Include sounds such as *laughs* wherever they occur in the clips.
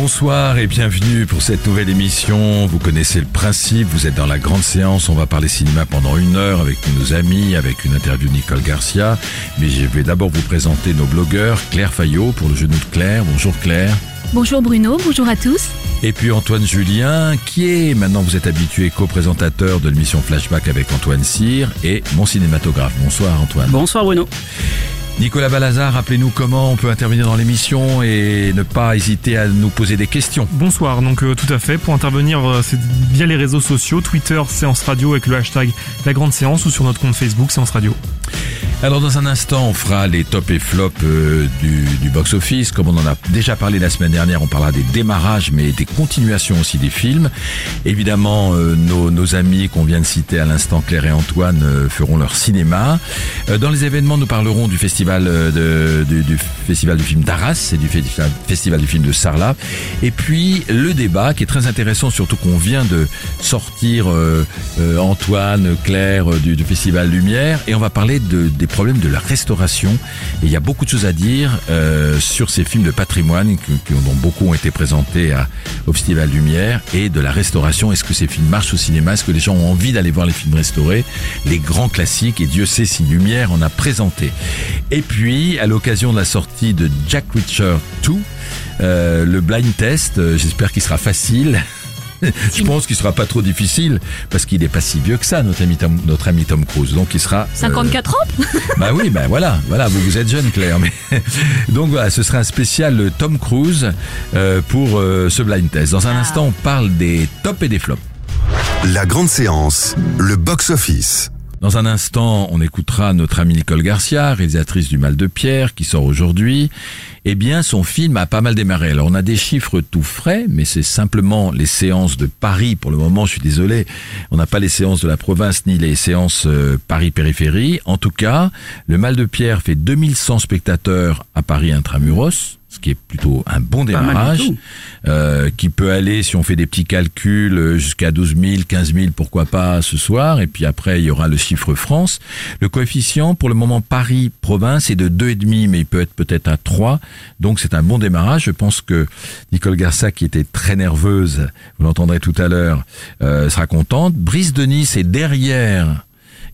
Bonsoir et bienvenue pour cette nouvelle émission. Vous connaissez le principe, vous êtes dans la grande séance, on va parler cinéma pendant une heure avec nos amis, avec une interview de Nicole Garcia. Mais je vais d'abord vous présenter nos blogueurs, Claire Fayot pour le genou de Claire. Bonjour Claire. Bonjour Bruno, bonjour à tous. Et puis Antoine Julien, qui est, maintenant vous êtes habitué, co-présentateur de l'émission Flashback avec Antoine Cyr et mon cinématographe. Bonsoir Antoine. Bonsoir Bruno. Nicolas Balazar, rappelez-nous comment on peut intervenir dans l'émission et ne pas hésiter à nous poser des questions. Bonsoir, donc euh, tout à fait. Pour intervenir, euh, c'est via les réseaux sociaux, Twitter, Séance Radio avec le hashtag La Grande Séance ou sur notre compte Facebook, Séance Radio. Alors dans un instant, on fera les tops et flops euh, du, du box-office. Comme on en a déjà parlé la semaine dernière, on parlera des démarrages, mais des continuations aussi des films. Évidemment, euh, nos, nos amis qu'on vient de citer à l'instant, Claire et Antoine, euh, feront leur cinéma. Dans les événements, nous parlerons du festival euh, de, du, festival du film d'Arras et du festival, festival du film de Sarlat. Et puis le débat qui est très intéressant, surtout qu'on vient de sortir euh, euh, Antoine, Claire euh, du, festival Lumière, et on va parler de, des problèmes de la restauration. Et il y a beaucoup de choses à dire euh, sur ces films de patrimoine dont beaucoup ont été présentés au festival Lumière et de la restauration. Est-ce que ces films marchent au cinéma? Est-ce que les gens ont envie d'aller voir les films restaurés? Les grands classiques, et Dieu sait si Lumière en a présenté. Puis, à l'occasion de la sortie de Jack Reacher 2, euh, le blind test, euh, j'espère qu'il sera facile. *laughs* Je pense qu'il sera pas trop difficile parce qu'il est pas si vieux que ça, notre ami Tom, notre ami Tom Cruise. Donc il sera. euh, 54 ans *laughs* bah oui, bah voilà, voilà, vous vous êtes jeune Claire. Mais *laughs* donc voilà, ce sera un spécial euh, Tom Cruise euh, pour euh, ce blind test. Dans un instant, on parle des tops et des flops. La Grande Séance, le box-office. Dans un instant, on écoutera notre amie Nicole Garcia, réalisatrice du Mal de Pierre, qui sort aujourd'hui. Eh bien, son film a pas mal démarré. Alors, on a des chiffres tout frais, mais c'est simplement les séances de Paris. Pour le moment, je suis désolé, on n'a pas les séances de la province ni les séances euh, Paris-Périphérie. En tout cas, le Mal de Pierre fait 2100 spectateurs à Paris intramuros, ce qui est plutôt un bon démarrage euh, qui peut aller, si on fait des petits calculs, euh, jusqu'à 12 000, 15 000, pourquoi pas ce soir. Et puis après, il y aura le chiffre France. Le coefficient, pour le moment, Paris-Province est de 2,5, mais il peut être peut-être à 3. Donc c'est un bon démarrage. Je pense que Nicole Garça, qui était très nerveuse, vous l'entendrez tout à l'heure, euh, sera contente. Brice de Nice est derrière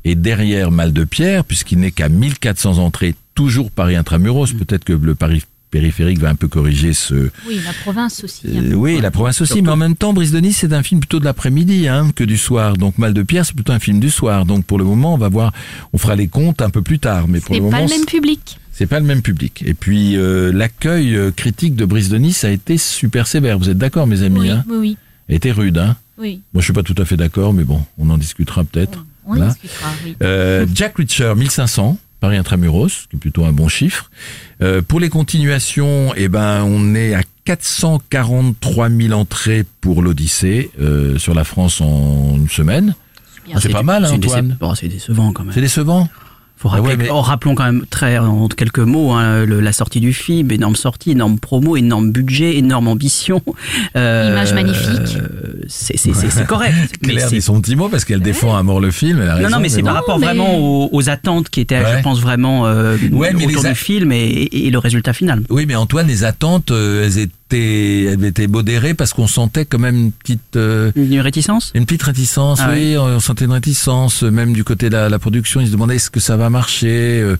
et derrière Mal de Pierre, puisqu'il n'est qu'à 1400 entrées, toujours Paris intramuros. Peut-être que le Paris périphérique va un peu corriger ce, Oui, la province aussi. euh, hein. oui, la province aussi, mais en même temps, Brise de Nice, c'est un film plutôt de l'après-midi hein, que du soir. Donc Mal de Pierre, c'est plutôt un film du soir. Donc pour le moment, on va voir, on fera les comptes un peu plus tard. Mais pour C'est le pas moment, le même public. c'est pas le même public. Et puis euh, l'accueil euh, critique de Brise de Nice a été super sévère. Vous êtes d'accord, mes amis Oui, hein oui, oui, A été rude. Hein oui. Moi, je suis pas tout à fait d'accord, mais bon, on en discutera peut-être. On Voilà. discutera, oui. Euh, Jack Reacher, 1500, Paris Intramuros, qui est plutôt un bon chiffre. Euh, pour les continuations, eh ben, on est à 443 000 entrées pour l'Odyssée euh, sur la France en une semaine. c'est pas mal, hein, Antoine? c'est décevant quand même. C'est décevant? Faut Ah rappeler, ouais, mais- oh, rappelons quand même très en quelques mots hein, le- la sortie du film, énorme sortie, énorme promo, énorme budget, énorme ambition. Euh, Image magnifique. euh, c'est c'est- c'est- c'est correct. *laughs* mais Claire c'est- dit son petit mot parce qu'elle défend à mort le film. Elle a non, raison, non, mais c'est bon. par rapport mais- vraiment aux, aux attentes qui étaient, Ouais. je pense, vraiment euh, Ouais, mais autour les a- du film et, et le résultat final. Oui, mais Antoine, les attentes, euh, elles étaient, elles étaient modérées parce qu'on sentait quand même une petite, euh, Une réticence? une petite réticence. Ah oui, on sentait une réticence, même du côté de la, la production. Ils se demandaient est-ce que ça va marcher, euh,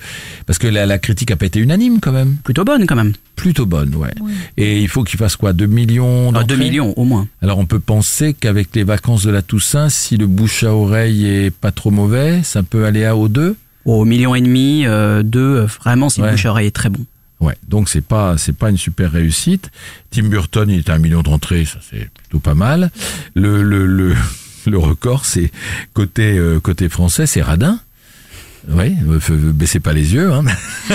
parce que la, la critique a pas été unanime quand même. Plutôt bonne quand même. Plutôt bonne, ouais. Et il faut qu'il fasse quoi? 2 millions Ah, 2 d'entrées millions au moins. Alors on peut penser qu'avec les vacances de la Toussaint, si le bouche à oreille est pas trop mauvais, ça peut aller à au 2 Au million et demi, euh, deux, euh, vraiment, c'est Ouais. bouche à oreille très bon. Ouais, donc c'est pas c'est pas une super réussite. Tim Burton, il était à un million d'entrées, ça c'est plutôt pas mal. Le le le, *laughs* le record, c'est côté euh, côté français, c'est Radin. Oui, euh, baissez pas les yeux. Hein. *laughs*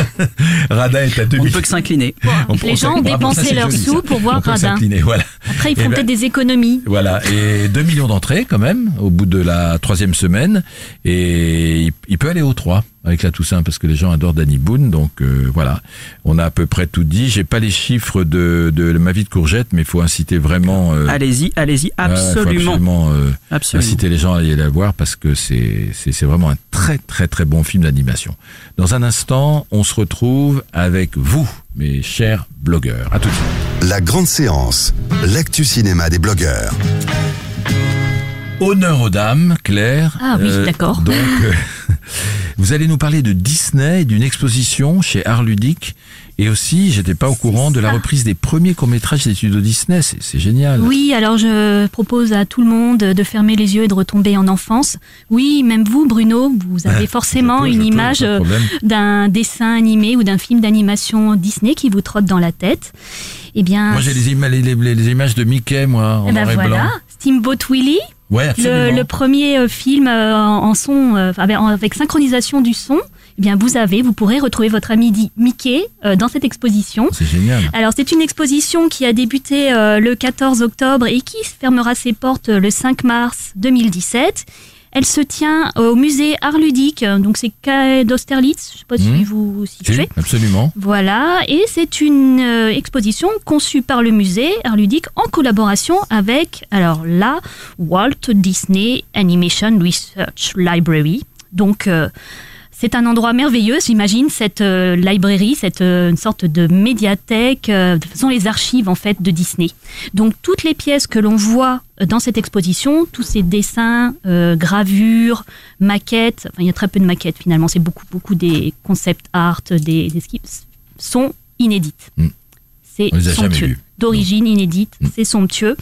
Radin est à On 2000. ne peut que s'incliner. On- Les on- gens ont dépensé leurs joli, sous ça. pour voir On Radin. Voilà. Après, ils Eh font ben- peut-être des économies. Voilà, et 2 millions d'entrées quand même au bout de la troisième semaine, et il, il peut aller au 3 avec la Toussaint parce que les gens adorent Danny Boone, donc euh, voilà, on a à peu près tout dit. J'ai pas les chiffres de, de ma vie de courgette, mais il faut inciter vraiment, euh, Allez-y, allez-y, absolument. absolument, euh, Absolument. inciter les gens à aller la voir parce que c'est c'est c'est vraiment un très très très bon film d'animation. Dans un instant, on se retrouve avec vous, mes chers blogueurs. À tout de suite. La grande séance, l'actu cinéma des blogueurs. Honneur aux dames, Claire. Ah oui, d'accord. Donc, euh, *laughs* vous allez nous parler de Disney, d'une exposition chez Art Ludique, et aussi, j'étais pas au courant de la reprise des premiers courts métrages des studios Disney. C'est génial. Oui, alors je propose à tout le monde de fermer les yeux et de retomber en enfance. Oui, même vous, Bruno, vous avez *laughs* forcément peux, une image euh, d'un dessin animé ou d'un film d'animation Disney qui vous trotte dans la tête. Eh bien, Moi, j'ai les, ima- les, les- les images de Mickey, moi, en eh ben noir et voilà, blanc. Steamboat Willie, Ouais, le, absolument. le premier euh, film euh, en, son euh, avec, avec synchronisation du son. Eh bien, vous avez, vous pourrez retrouver votre ami Mickey euh, dans cette exposition. C'est génial. Alors c'est une exposition qui a débuté euh, le 14 octobre et qui fermera ses portes le 5 mars 2017. Elle se tient au musée Art Ludique, donc c'est quai d'Austerlitz, je sais pas si vous vous Si, situez. absolument. Voilà, et c'est une euh, exposition conçue par le musée Art Ludique en collaboration avec, alors là, Walt Disney Animation Research Library. Donc, euh, c'est un endroit merveilleux, j'imagine, cette euh, librairie, cette euh, une sorte de médiathèque, euh, ce sont les archives en fait de Disney. Donc toutes les pièces que l'on voit euh, dans cette exposition, tous ces dessins, gravures, maquettes, enfin il y a très peu de maquettes finalement, c'est beaucoup beaucoup des concept art, des, des skips, sont inédites. Mm. C'est les a jamais somptueux. D'origine inédite, c'est somptueux.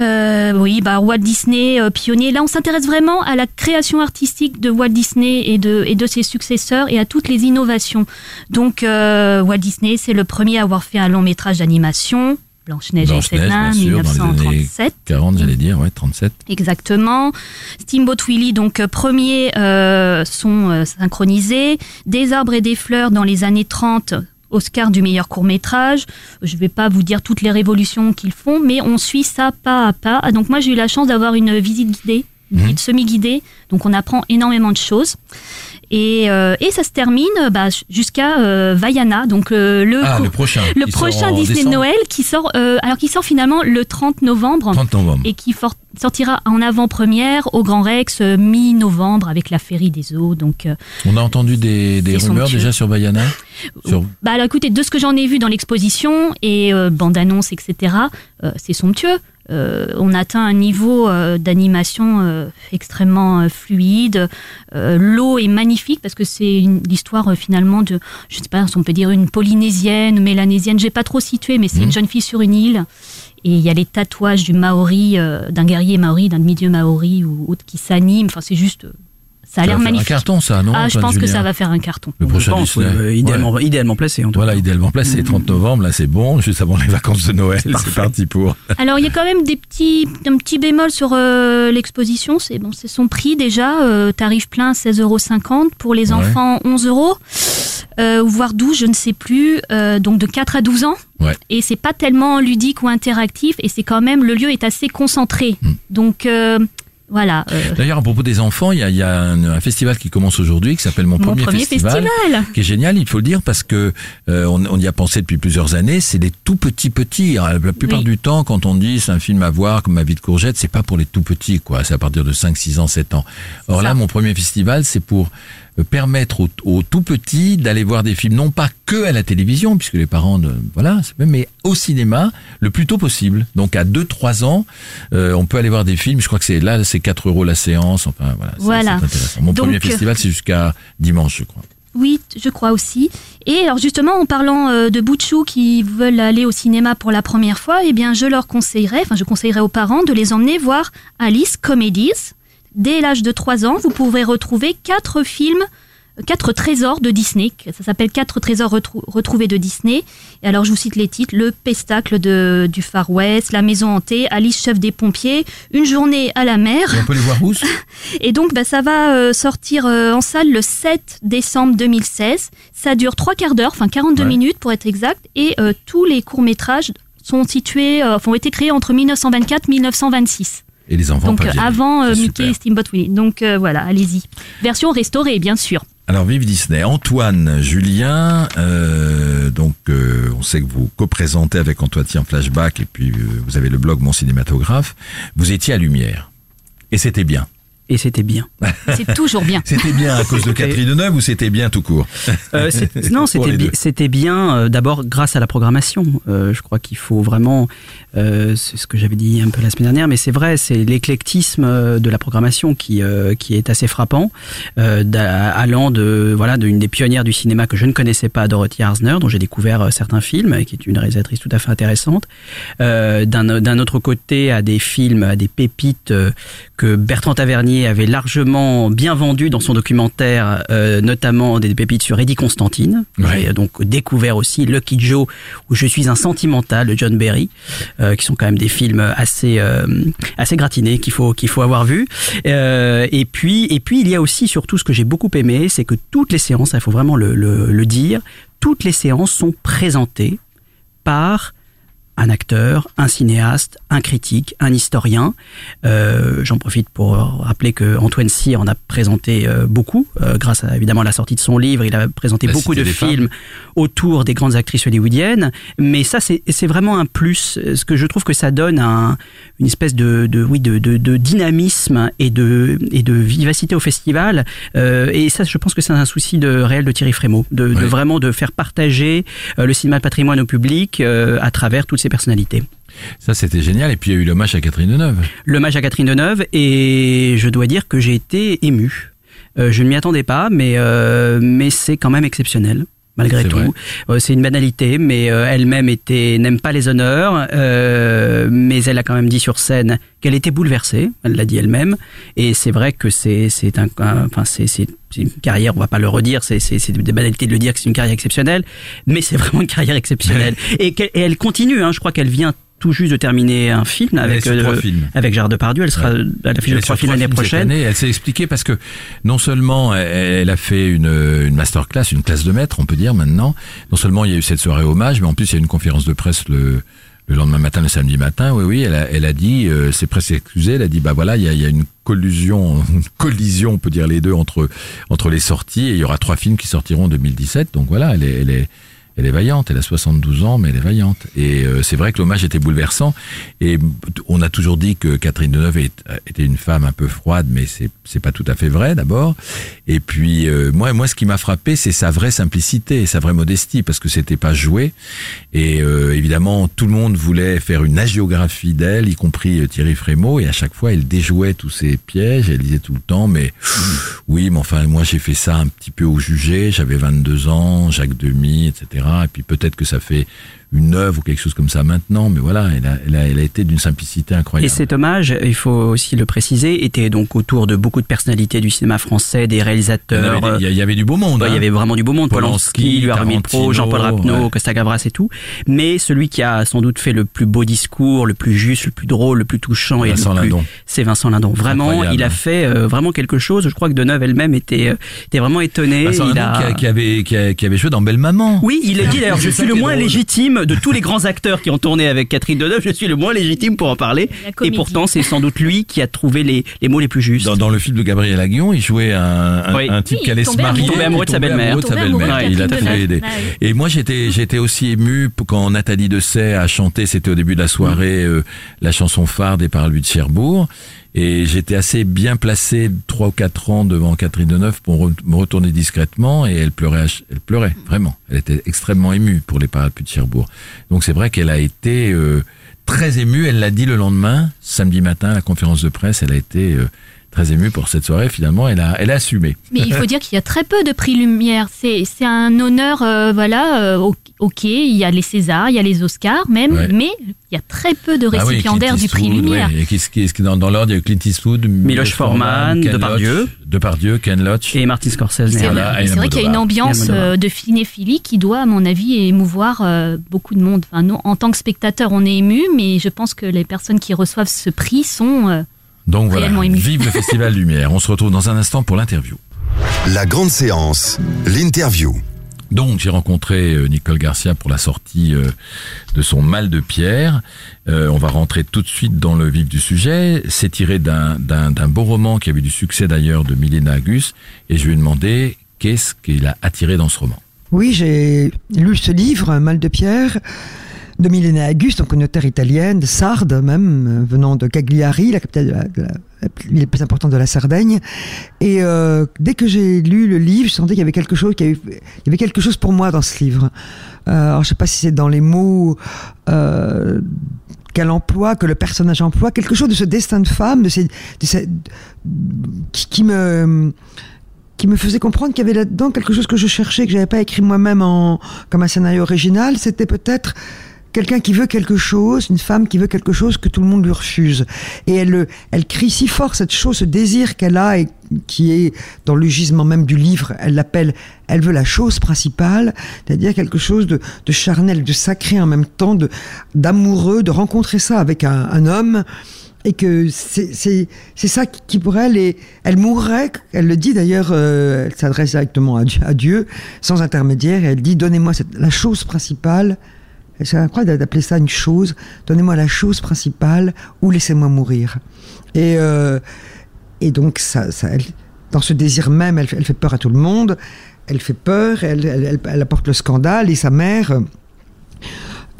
Euh, oui, bah Walt Disney euh, pionnier. Là, on s'intéresse vraiment à la création artistique de Walt Disney et de et de ses successeurs et à toutes les innovations. Donc, euh, Walt Disney, c'est le premier à avoir fait un long métrage d'animation, Blanche-Neige et dans les années 1937. 40, j'allais dire, ouais, 37. Exactement. Steamboat Willie, donc euh, premier euh, son euh, synchronisé. Des arbres et des fleurs dans les années 30. Oscar du meilleur court métrage. Je ne vais pas vous dire toutes les révolutions qu'ils font, mais on suit ça pas à pas. Ah, Donc moi j'ai eu la chance d'avoir une visite guidée, une Mhm. visite semi-guidée. Donc on apprend énormément de choses. Et, euh, et ça se termine bah, jusqu'à euh, Vaiana, donc euh, le, Ah, le prochain. le Disney décembre. Noël qui sort, euh, alors qui sort finalement le 30 novembre 30 novembre. et qui sortira en avant-première au Grand Rex euh, mi-novembre avec la Féerie des eaux. Donc, euh, On a entendu des, des rumeurs déjà sur Bayana sur... bah alors, écoutez, de ce que j'en ai vu dans l'exposition et euh, bande-annonce, etc., euh, c'est somptueux. Euh, on atteint un niveau euh, d'animation euh, extrêmement fluide. L'eau est magnifique parce que c'est l'histoire finalement de, je sais pas si on peut dire une polynésienne, mélanésienne, j'ai pas trop situé, mais c'est Mhm. une jeune fille sur une île. Et il y a les tatouages du Maori, euh, d'un guerrier Maori, d'un demi-dieu Maori ou autre qui s'anime. Enfin, c'est juste, ça a l'air magnifique. Un carton, ça, non ah, je pense que ça va faire un carton. Le Je prochain pense, Disney. euh, idéalement, idéalement placé en tout Voilà, cas. idéalement placé, 30 novembre, là c'est bon, juste avant les vacances de Noël, c'est parti pour. Alors il y a quand même des petits, un petit bémol sur euh, l'exposition. C'est bon, c'est son prix déjà. euh, tarif plein 16,50 euros pour les Ouais. enfants 11 euros, euh, ou voire 12, je ne sais plus. euh, donc de 4 à 12 ans. Ouais. Et c'est pas tellement ludique ou interactif. Et c'est quand même le lieu est assez concentré. Hmm. Donc euh, voilà. euh, D'ailleurs, à propos des enfants, il y a, il y a un, un festival qui commence aujourd'hui qui s'appelle Mon, mon premier festival. qui est génial, il faut le dire, parce que euh, on, on y a pensé depuis plusieurs années. C'est des tout petits petits. Alors, La plupart Oui. du temps, quand on dit c'est un film à voir comme Ma vie de courgette, c'est pas pour les tout petits, quoi. C'est à partir de 5, 6 ans, 7 ans. Or là, ça. mon premier festival, c'est pour euh, permettre aux, aux tout petits d'aller voir des films, non pas que à la télévision, puisque les parents, ne, voilà, c'est- mais au cinéma le plus tôt possible. Donc à 2-3 ans, euh, on peut aller voir des films. Je crois que c'est là, c'est 4 euros la séance. Enfin voilà, Voilà. intéressant. Mon Donc, premier euh, festival, c'est jusqu'à dimanche, je crois. Oui, je crois aussi. Et alors justement, en parlant euh, de Bouchou qui veulent aller au cinéma pour la première fois, eh bien, je leur conseillerais, enfin, je conseillerais aux parents de les emmener voir Alice Comedies. Dès l'âge de 3 ans, vous pourrez retrouver quatre films quatre trésors de Disney. Ça s'appelle Quatre trésors retrou- retrouvés de Disney. Et alors je vous cite les titres Le pestacle de, du Far West, La maison hantée, Alice chef des pompiers, Une journée à la mer. Et on peut les voir où *laughs* Et donc, bah, ça va euh, sortir euh, en salle le 7 décembre 2016. Ça dure trois quarts d'heure, enfin 42 Ouais. minutes pour être exact. Et euh, tous les courts-métrages sont situés, euh, ont été créés entre 1924 et 1926. Et les enfants donc, avant euh, Mickey et Steamboat Willie. Donc, euh, voilà, allez-y. Version restaurée, bien sûr. Alors vive Disney. Antoine, Julien, euh, donc euh, on sait que vous co-présentez avec Antoine en flashback et puis euh, vous avez le blog Mon Cinématographe. Vous étiez à Lumière et c'était bien. Et c'était bien. *laughs* C'est toujours bien. C'était bien à cause de Catherine Deneuve ou c'était bien tout court? Euh, *laughs* non, c'était bi- bien. euh, D'abord, grâce à la programmation. Euh, je crois qu'il faut vraiment. euh, c'est ce que j'avais dit un peu la semaine dernière, mais c'est vrai, c'est l'éclectisme de la programmation qui euh, qui est assez frappant, euh, allant de voilà d'une des pionnières du cinéma que je ne connaissais pas, Dorothy Arzner, dont j'ai découvert euh, certains films, et qui est une réalisatrice tout à fait intéressante. Euh, D'un d'un autre côté, à des films, à des pépites euh, que Bertrand Tavernier avait largement bien vendu dans son documentaire, euh, notamment des pépites sur Eddie Constantine. Ouais. J'ai donc découvert aussi Lucky Joe, où je suis un sentimental de John Berry, euh, qui sont quand même des films assez euh, assez gratinés qu'il faut qu'il faut avoir vu. Euh, et puis et puis il y a aussi surtout ce que j'ai beaucoup aimé, c'est que toutes les séances, il faut vraiment le, le, le dire, toutes les séances sont présentées par un acteur, un cinéaste, un critique, un historien. Euh, J'en profite pour rappeler que Antoine Cyr en a présenté euh, beaucoup, euh, grâce à évidemment à la sortie de son livre. Il a présenté La beaucoup Cité de films autour des grandes actrices hollywoodiennes. Mais ça, c'est vraiment un plus. Ce que je trouve que ça donne un, une espèce de, de oui de, de, de dynamisme et de et de vivacité au festival. Et ça, je pense que c'est un souci de réel de Thierry Frémaux, de, vraiment de faire partager le cinéma de patrimoine au public à travers toutes ces personnalités. Ça c'était génial et puis il y a eu l'hommage à Catherine Deneuve. L'hommage à Catherine Deneuve et je dois dire que j'ai été ému. Euh, je ne m'y attendais pas, mais euh, mais c'est quand même exceptionnel. Malgré tout. Euh, c'est une banalité, mais euh, elle-même était n'aime pas les honneurs, euh, mais elle a quand même dit sur scène qu'elle était bouleversée. Elle l'a dit elle-même, et c'est vrai que c'est c'est un, un- enfin c'est c'est une carrière, on va pas le redire, c'est c'est c'est des banalités de le dire que c'est une carrière exceptionnelle, mais c'est vraiment une carrière exceptionnelle. *laughs* et, qu'elle- et elle continue, hein, je crois qu'elle vient tout juste de terminer un film avec films. avec Gérard Depardieu, elle sera à l'affiche de trois films l'année prochaine. année. Elle s'est expliquée parce que non seulement elle, elle a fait une, une masterclass, une classe de maître, on peut dire maintenant. Non seulement il y a eu cette soirée hommage, mais en plus il y a eu une conférence de presse le, le lendemain matin, le samedi matin. Oui, oui, elle a, elle a dit, euh, c'est presque excusé, elle a dit, bah voilà, il y a, y a une collusion, *laughs* une collision, on peut dire les deux entre entre les sorties. Et il y aura trois films qui sortiront en 2017. Donc voilà, elle est, elle est elle est vaillante, elle a 72 ans, mais elle est vaillante. Et euh, c'est vrai que l'hommage était bouleversant. Et on a toujours dit que Catherine Deneuve était une femme un peu froide, mais c'est c'est pas tout à fait vrai d'abord. Et puis euh, moi, moi, ce qui m'a frappé, c'est sa vraie simplicité, sa vraie modestie, parce que c'était pas joué. Et euh, évidemment, tout le monde voulait faire une agiographie d'elle, y compris euh, Thierry Frémaux. Et à chaque fois, elle déjouait tous ses pièges. Elle disait tout le temps, mais oui, mais enfin, moi, j'ai fait ça un petit peu au jugé. J'avais 22 ans, Jacques Demy, etc. Et puis peut-être que ça fait une œuvre ou quelque chose comme ça maintenant, mais voilà, elle a, elle a, elle a été d'une simplicité Et incroyable. cet hommage, il faut aussi le préciser, était donc autour de beaucoup de personnalités du cinéma français, des réalisateurs. il y a- il y avait du beau monde. Bah, il y hein. avait vraiment du beau monde, Polanski, Polanski, lui Pro, Jean-Paul Rapneau, ouais. Costa Gavras et tout. Mais celui qui a sans doute fait le plus beau discours, le plus juste, le plus drôle, le plus touchant et Vincent le plus, c'est Vincent Lindon. Vraiment, Incroyable. il a fait euh, vraiment quelque chose. Je crois que Deneuve elle-même était, euh, était vraiment étonnée. Vincent il Lindon a... qui, a- qui avait, qui, a- qui avait joué dans Belle Maman. Oui, il a dit d'ailleurs, je suis le moins drôle. légitime de tous les grands acteurs qui ont tourné avec Catherine Deneuve, je suis le moins légitime pour en parler. Et pourtant, c'est sans doute lui qui a trouvé les, les mots les plus justes. Dans, dans le film de Gabriel Aguillon, il jouait un, un, Oui. un type Oui, qui allait se marier. amoureux. Il tombait amoureux de sa belle-mère. amoureux de sa Tombait amoureux belle-mère. de Il a Deneuve. des-. Et moi, j'étais, j'étais aussi ému quand Nathalie Dessay a chanté, c'était au début de la soirée, euh, la chanson phare des Parapluies de Cherbourg. Et j'étais assez bien placé, trois ou quatre ans devant Catherine Deneuve pour me retourner discrètement et elle pleurait, elle pleurait, vraiment. Elle était extrêmement émue pour les Parapluies de Cherbourg. Donc c'est vrai qu'elle a été euh, très émue, elle l'a dit le lendemain, samedi matin, à la conférence de presse, elle a été euh, très émue pour cette soirée. Finalement, elle a, elle a assumé. Mais il faut *laughs* dire qu'il y a très peu de prix Lumière. C'est, c'est un honneur, euh, voilà. euh, ok, il y a les Césars, il y a les Oscars, même, Ouais. mais il y a très peu de Ah oui, récipiendaires du prix Lumière. ouais. Et qui est-ce qui est dans, dans l'ordre Il y a Clint Eastwood, Miloš Forman, Ken Depardieu. Depardieu, Ken Loach. Et Martin Scorsese. C'est Voilà, vrai, et c'est vrai qu'il y a une ambiance euh, de cinéphilie qui doit, à mon avis, émouvoir euh, beaucoup de monde. Enfin, nous, en tant que spectateur, on est ému, mais je pense que les personnes qui reçoivent ce prix sont. Donc voilà, vive le Festival Lumière. On se retrouve dans un instant pour l'interview. La grande séance, l'interview. Donc j'ai rencontré euh, Nicole Garcia pour la sortie euh, de son Mal de pierre. Euh, on va rentrer tout de suite dans le vif du sujet. C'est tiré d'un d'un d'un beau roman qui a eu du succès d'ailleurs de Milena Agus. Et je lui ai demandé qu'est-ce qu'il a attiré dans ce roman. Oui, j'ai lu ce livre, Mal de pierre, de Milena Auguste, donc une auteure italienne, de Sardes même, euh, venant de Cagliari, la capitale de la, de la- plus importante de la Sardaigne. Et euh, dès que j'ai lu le livre, je sentais qu'il y avait quelque chose, qu'il y y avait quelque chose pour moi dans ce livre. Euh, alors, je sais pas si c'est dans les mots euh, qu'elle emploie, que le personnage emploie, quelque chose de ce destin de femme, de ces, de ces- qui, qui me qui me faisait comprendre qu'il y avait là-dedans quelque chose que je cherchais, que j'avais pas écrit moi-même en comme un scénario original. C'était peut-être quelqu'un qui veut quelque chose, une femme qui veut quelque chose que tout le monde lui refuse. Et elle, le- elle crie si fort cette chose, ce désir qu'elle a et qui est dans le gisement même du livre. Elle l'appelle, elle veut la chose principale, c'est-à-dire quelque chose de, charnel, de sacré en même temps, d'amoureux, de rencontrer ça avec un, homme et que c'est ça qui pour elle et elle mourrait elle le dit d'ailleurs euh, elle s'adresse directement à Dieu, à Dieu sans intermédiaire et elle dit donnez-moi la chose principale c'est incroyable d'appeler ça une chose donnez-moi la chose principale ou laissez-moi mourir et euh, et donc ça, dans ce désir même elle, fait- peur à tout le monde elle fait peur elle, elle, apporte le scandale et sa mère euh,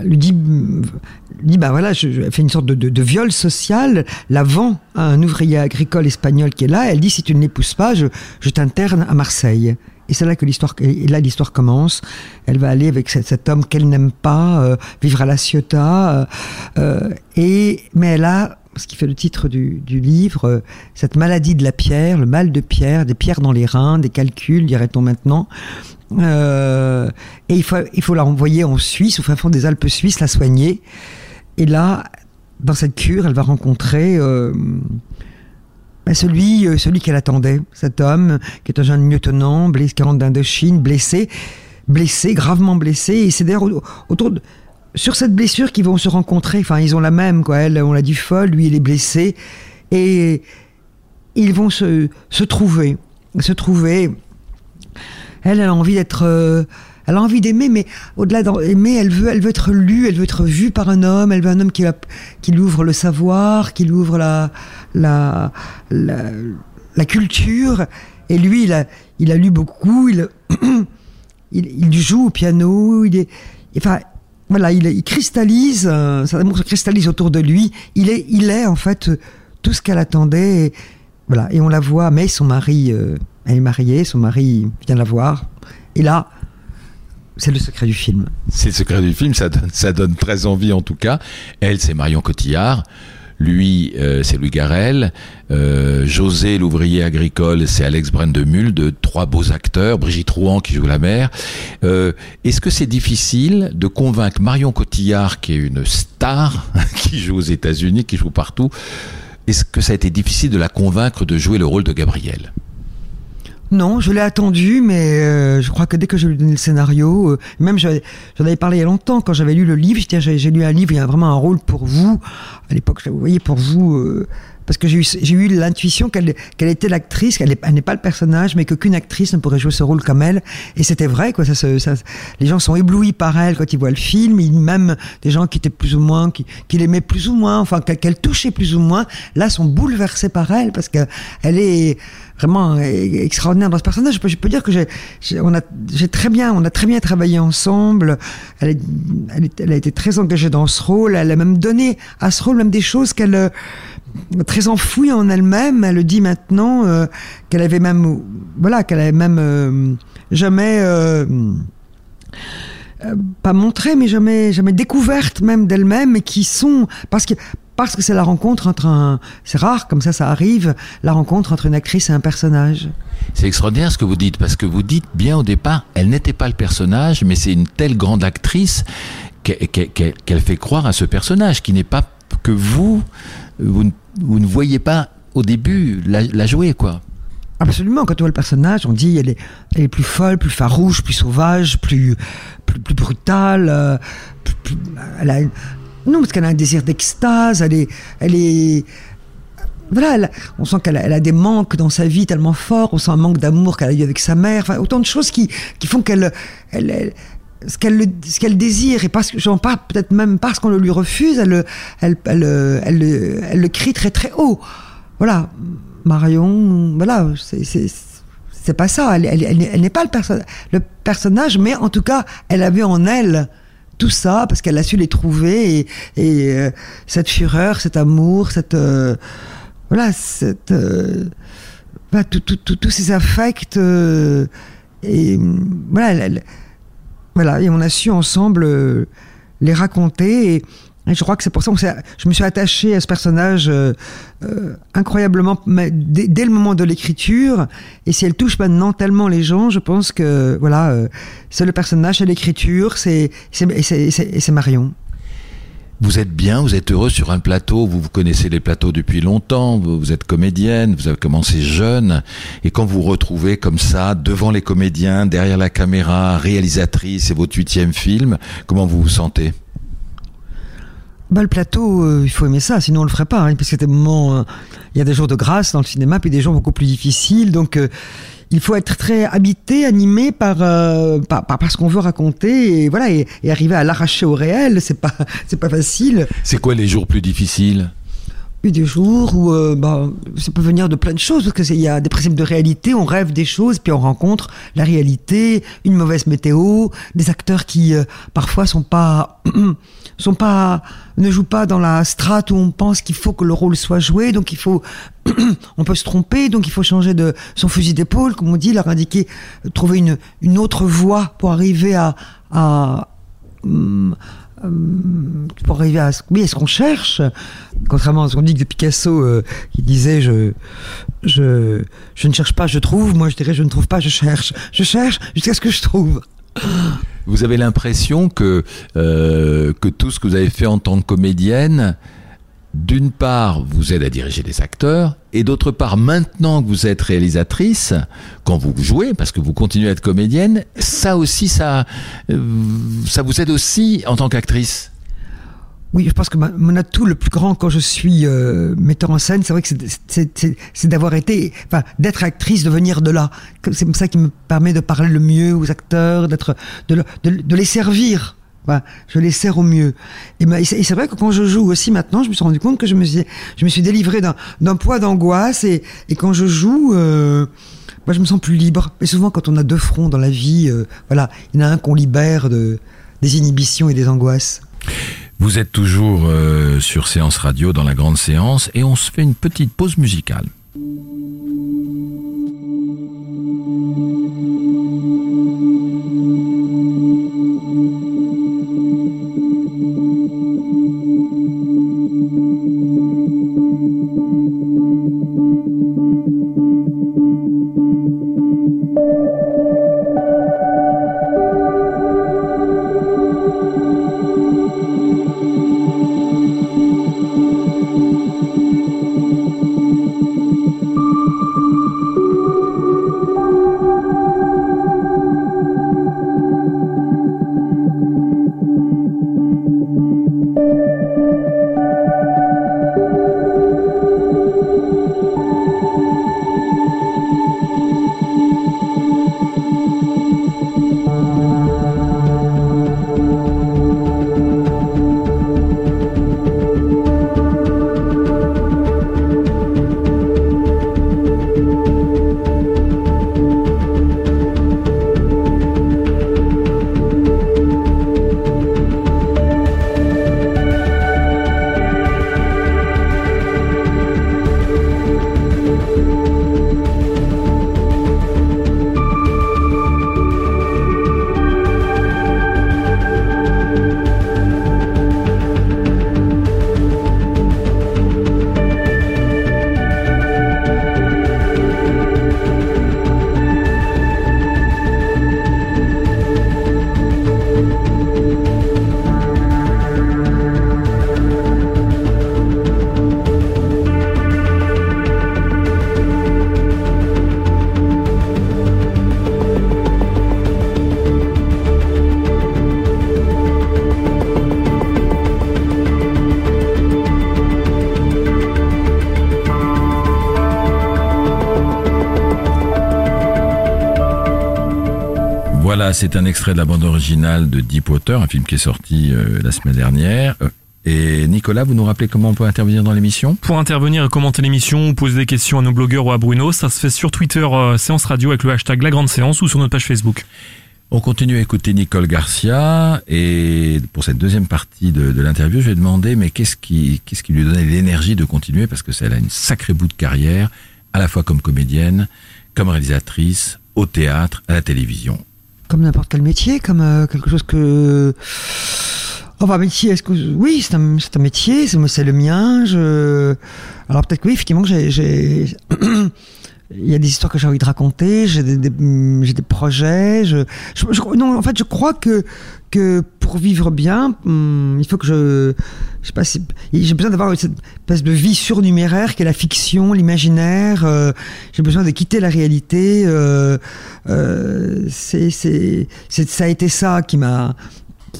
lui dit, dit bah voilà, je, je- une sorte de, de, de viol social, la vend à un ouvrier agricole espagnol qui est là. Elle dit si tu ne l'épouses pas, je, je t'interne à Marseille. Et c'est là que l'histoire, là l'histoire commence. Elle va aller avec cet, homme qu'elle n'aime pas, euh, vivre à la Ciotat, euh, euh, et mais elle a ce qui fait le titre du, livre, cette maladie de la pierre, le mal de pierre, des pierres dans les reins, des calculs, dirait-on maintenant. Et il faut, il faut la renvoyer en Suisse, au fin fond des Alpes suisses, la soigner. Et là, dans cette cure, elle va rencontrer celui, euh, celui qu'elle attendait, cet homme qui est un jeune lieutenant, blessé, qui rentre d'Indochine, blessé, blessé, gravement blessé. Et c'est d'ailleurs au- autour de, sur cette blessure qu'ils vont se rencontrer. Enfin, ils ont la même, quoi. Elle, on l'a dit folle, lui, il est blessé. Et ils vont se, se trouver. Se trouver. Elle, elle a envie d'être. euh, elle a envie d'aimer, mais au-delà d'aimer, elle veut, elle veut être lue, elle veut être vue par un homme. Elle veut un homme qui, lui ouvre le savoir, qui lui ouvre la, la, la, culture. Et lui, il a, il a lu beaucoup. Il, *clears throat* il, joue au piano. Il est, enfin, voilà, il, cristallise. euh, Son amour se cristallise autour de lui. Il est, il est en fait tout ce qu'elle attendait. Et, voilà, et on la voit. Mais son mari, euh, elle est mariée. Son mari vient la voir. Et là, c'est le secret du film. C'est le secret du film, ça donne, très envie en tout cas. Elle, c'est Marion Cotillard. Lui, euh, c'est Louis Garrel. Euh, José, l'ouvrier agricole, c'est Alex Brandemule, de trois beaux acteurs. Brigitte Rouen qui joue la mère. Euh, Est-ce que c'est difficile de convaincre Marion Cotillard, qui est une star, *laughs* qui joue aux États-Unis, qui joue partout, est-ce que ça a été difficile de la convaincre de jouer le rôle de Gabriel? Non, je l'ai attendu, mais euh, je crois que dès que je lui ai donné le scénario, euh, même j'en avais parlé il y a longtemps quand j'avais lu le livre. J'ai j'ai lu un livre, il y a vraiment un rôle pour vous. À l'époque, vous voyez, pour vous, euh, parce que j'ai eu, l'intuition qu'elle qu'elle était l'actrice, qu'elle est- elle n'est pas le personnage, mais qu'aucune actrice ne pourrait jouer ce rôle comme elle. Et c'était vrai, quoi. Les gens sont éblouis par elle quand ils voient le film. Même des gens qui étaient plus ou moins, qui, l'aimaient plus ou moins, enfin qu'elle qu'elle touchait plus ou moins, là sont bouleversés par elle parce que elle est vraiment extraordinaire dans ce personnage. Je peux, dire que j'ai, très bien, on a très bien travaillé ensemble. Elle, a été très engagée dans ce rôle. Elle a même donné à ce rôle même des choses qu'elle très enfouie en elle-même. Elle le dit maintenant euh, qu'elle avait même, voilà, qu'elle avait même euh, jamais. euh, pas montré, mais jamais, jamais découverte même d'elle-même, et qui sont parce que parce que c'est la rencontre entre un, c'est rare comme ça, ça arrive, la rencontre entre une actrice et un personnage. C'est extraordinaire ce que vous dites, parce que vous dites bien au départ, elle n'était pas le personnage, mais c'est une telle grande actrice qu'elle fait croire à ce personnage, qui n'est pas que vous, vous, ne voyez pas au début la, jouer, quoi. Absolument, quand on voit le personnage, on dit elle est, elle plus folle, plus farouche, plus sauvage, plus, plus, brutale. Euh, elle a, non, parce qu'elle a un désir d'extase, elle est, elle est, voilà, on sent qu'elle a, des manques dans sa vie tellement forts, on sent un manque d'amour qu'elle a eu avec sa mère, enfin, autant de choses qui, qui font qu'elle, elle, ce qu'elle qu'elle désire et parce que j'en parle peut-être même parce qu'on le lui refuse, elle, elle, elle, elle, elle, le crie très très haut. Voilà, Marion, voilà, c'est pas ça. Elle, elle, elle, n'est pas le, le personnage, mais en tout cas, elle avait en elle tout ça parce qu'elle a su les trouver et, euh, cette fureur, cet amour, cette euh, voilà, cette euh, bah, tous ces affects et voilà, voilà, et on a su ensemble les raconter et je crois que c'est pour ça que je me suis attaché à ce personnage euh, euh, incroyablement dès, le moment de l'écriture. Et si elle touche maintenant tellement les gens, je pense que voilà, euh, c'est le personnage, c'est l'écriture, c'est Marion. Vous êtes bien, vous êtes heureux sur un plateau, vous, connaissez les plateaux depuis longtemps, vous, vous, êtes comédienne, vous avez commencé jeune, et quand vous vous retrouvez comme ça, devant les comédiens, derrière la caméra, réalisatrice, c'est votre huitième film, comment vous vous sentez? Bah, le plateau, euh, il faut aimer ça, sinon on le ferait pas. Hein, parce que des moments, euh, il y a des jours de grâce dans le cinéma, puis des jours beaucoup plus difficiles. Donc, euh, il faut être très habité, animé par, par, par, ce qu'on veut raconter, et voilà, et, et arriver à l'arracher au réel. C'est pas, *laughs* c'est pas facile. C'est quoi les jours plus difficiles? Eu des jours où euh, bah, ça peut venir de plein de choses, parce qu'il y a des principes de réalité, on rêve des choses, puis on rencontre la réalité, une mauvaise météo, des acteurs qui euh, parfois sont pas, *clears throat* pas, ne jouent pas dans la strate où on pense qu'il faut que le rôle soit joué, donc il faut, *clears throat* on peut se tromper, donc il faut changer de son fusil d'épaule, comme on dit, leur indiquer, trouver une, une autre voie pour arriver à, à hum, euh, pour arriver à ce, oui, ce qu'on cherche, contrairement à ce qu'on dit de Picasso euh, qui disait je, je, je ne cherche pas, je trouve, moi je dirais je ne trouve pas, je cherche. Je cherche jusqu'à ce que je trouve. Vous avez l'impression que, euh, que tout ce que vous avez fait en tant que comédienne, d'une part, vous aide à diriger des acteurs, et d'autre part, maintenant que vous êtes réalisatrice, quand vous jouez, parce que vous continuez à être comédienne, ça aussi, ça, euh, ça vous aide aussi en tant qu'actrice. Oui, je pense que mon atout le plus grand quand je suis euh, metteur en scène, c'est vrai que c'est d'avoir été, enfin, d'être actrice, de venir de là. C'est ça qui me permet de parler le mieux aux acteurs, d'être, de, de les servir je les sers au mieux. Et, c'est vrai que quand je joue aussi maintenant, je me suis rendu compte que je me suis, je me suis délivré d'un poids d'angoisse et, quand je joue, euh, je me sens plus libre. Mais souvent, quand on a deux fronts dans la vie, euh, voilà, il y en a un qu'on libère de, des inhibitions et des angoisses. Vous êtes toujours euh, sur Séance Radio dans la grande séance et on se fait une petite pause musicale. Voilà, c'est un extrait de la bande originale de Deepwater, un film qui est sorti euh, la semaine dernière. Euh, Et Nicolas, vous nous rappelez comment on peut intervenir dans l'émission? Pour intervenir et commenter l'émission ou poser des questions à nos blogueurs ou à Bruno, ça se fait sur Twitter euh, Séance Radio avec le hashtag La Grande Séance ou sur notre page Facebook. On continue à écouter Nicole Garcia et pour cette deuxième partie de, de l'interview, je vais demander mais qu'est-ce qui, qu'est-ce qui lui donnait l'énergie de continuer? Parce que elle a une sacrée bout de carrière, à la fois comme comédienne, comme réalisatrice, au théâtre, à la télévision. Comme n'importe quel métier, comme euh, quelque chose que. Enfin, métier, est-ce que. Oui, c'est un, un métier, c'est le mien. Je... Alors, peut-être que oui, effectivement, j'ai. *clears throat* Il y a des histoires que j'ai envie de raconter, j'ai des, des- des projets. Je, je, je- non, en fait, je crois que, que pour vivre bien, hum, il faut que je. Je sais pas, j'ai besoin d'avoir cette espèce de vie surnuméraire qui est la fiction, l'imaginaire. euh, j'ai besoin de quitter la réalité. euh, euh, c'est, ça a été ça qui m'a,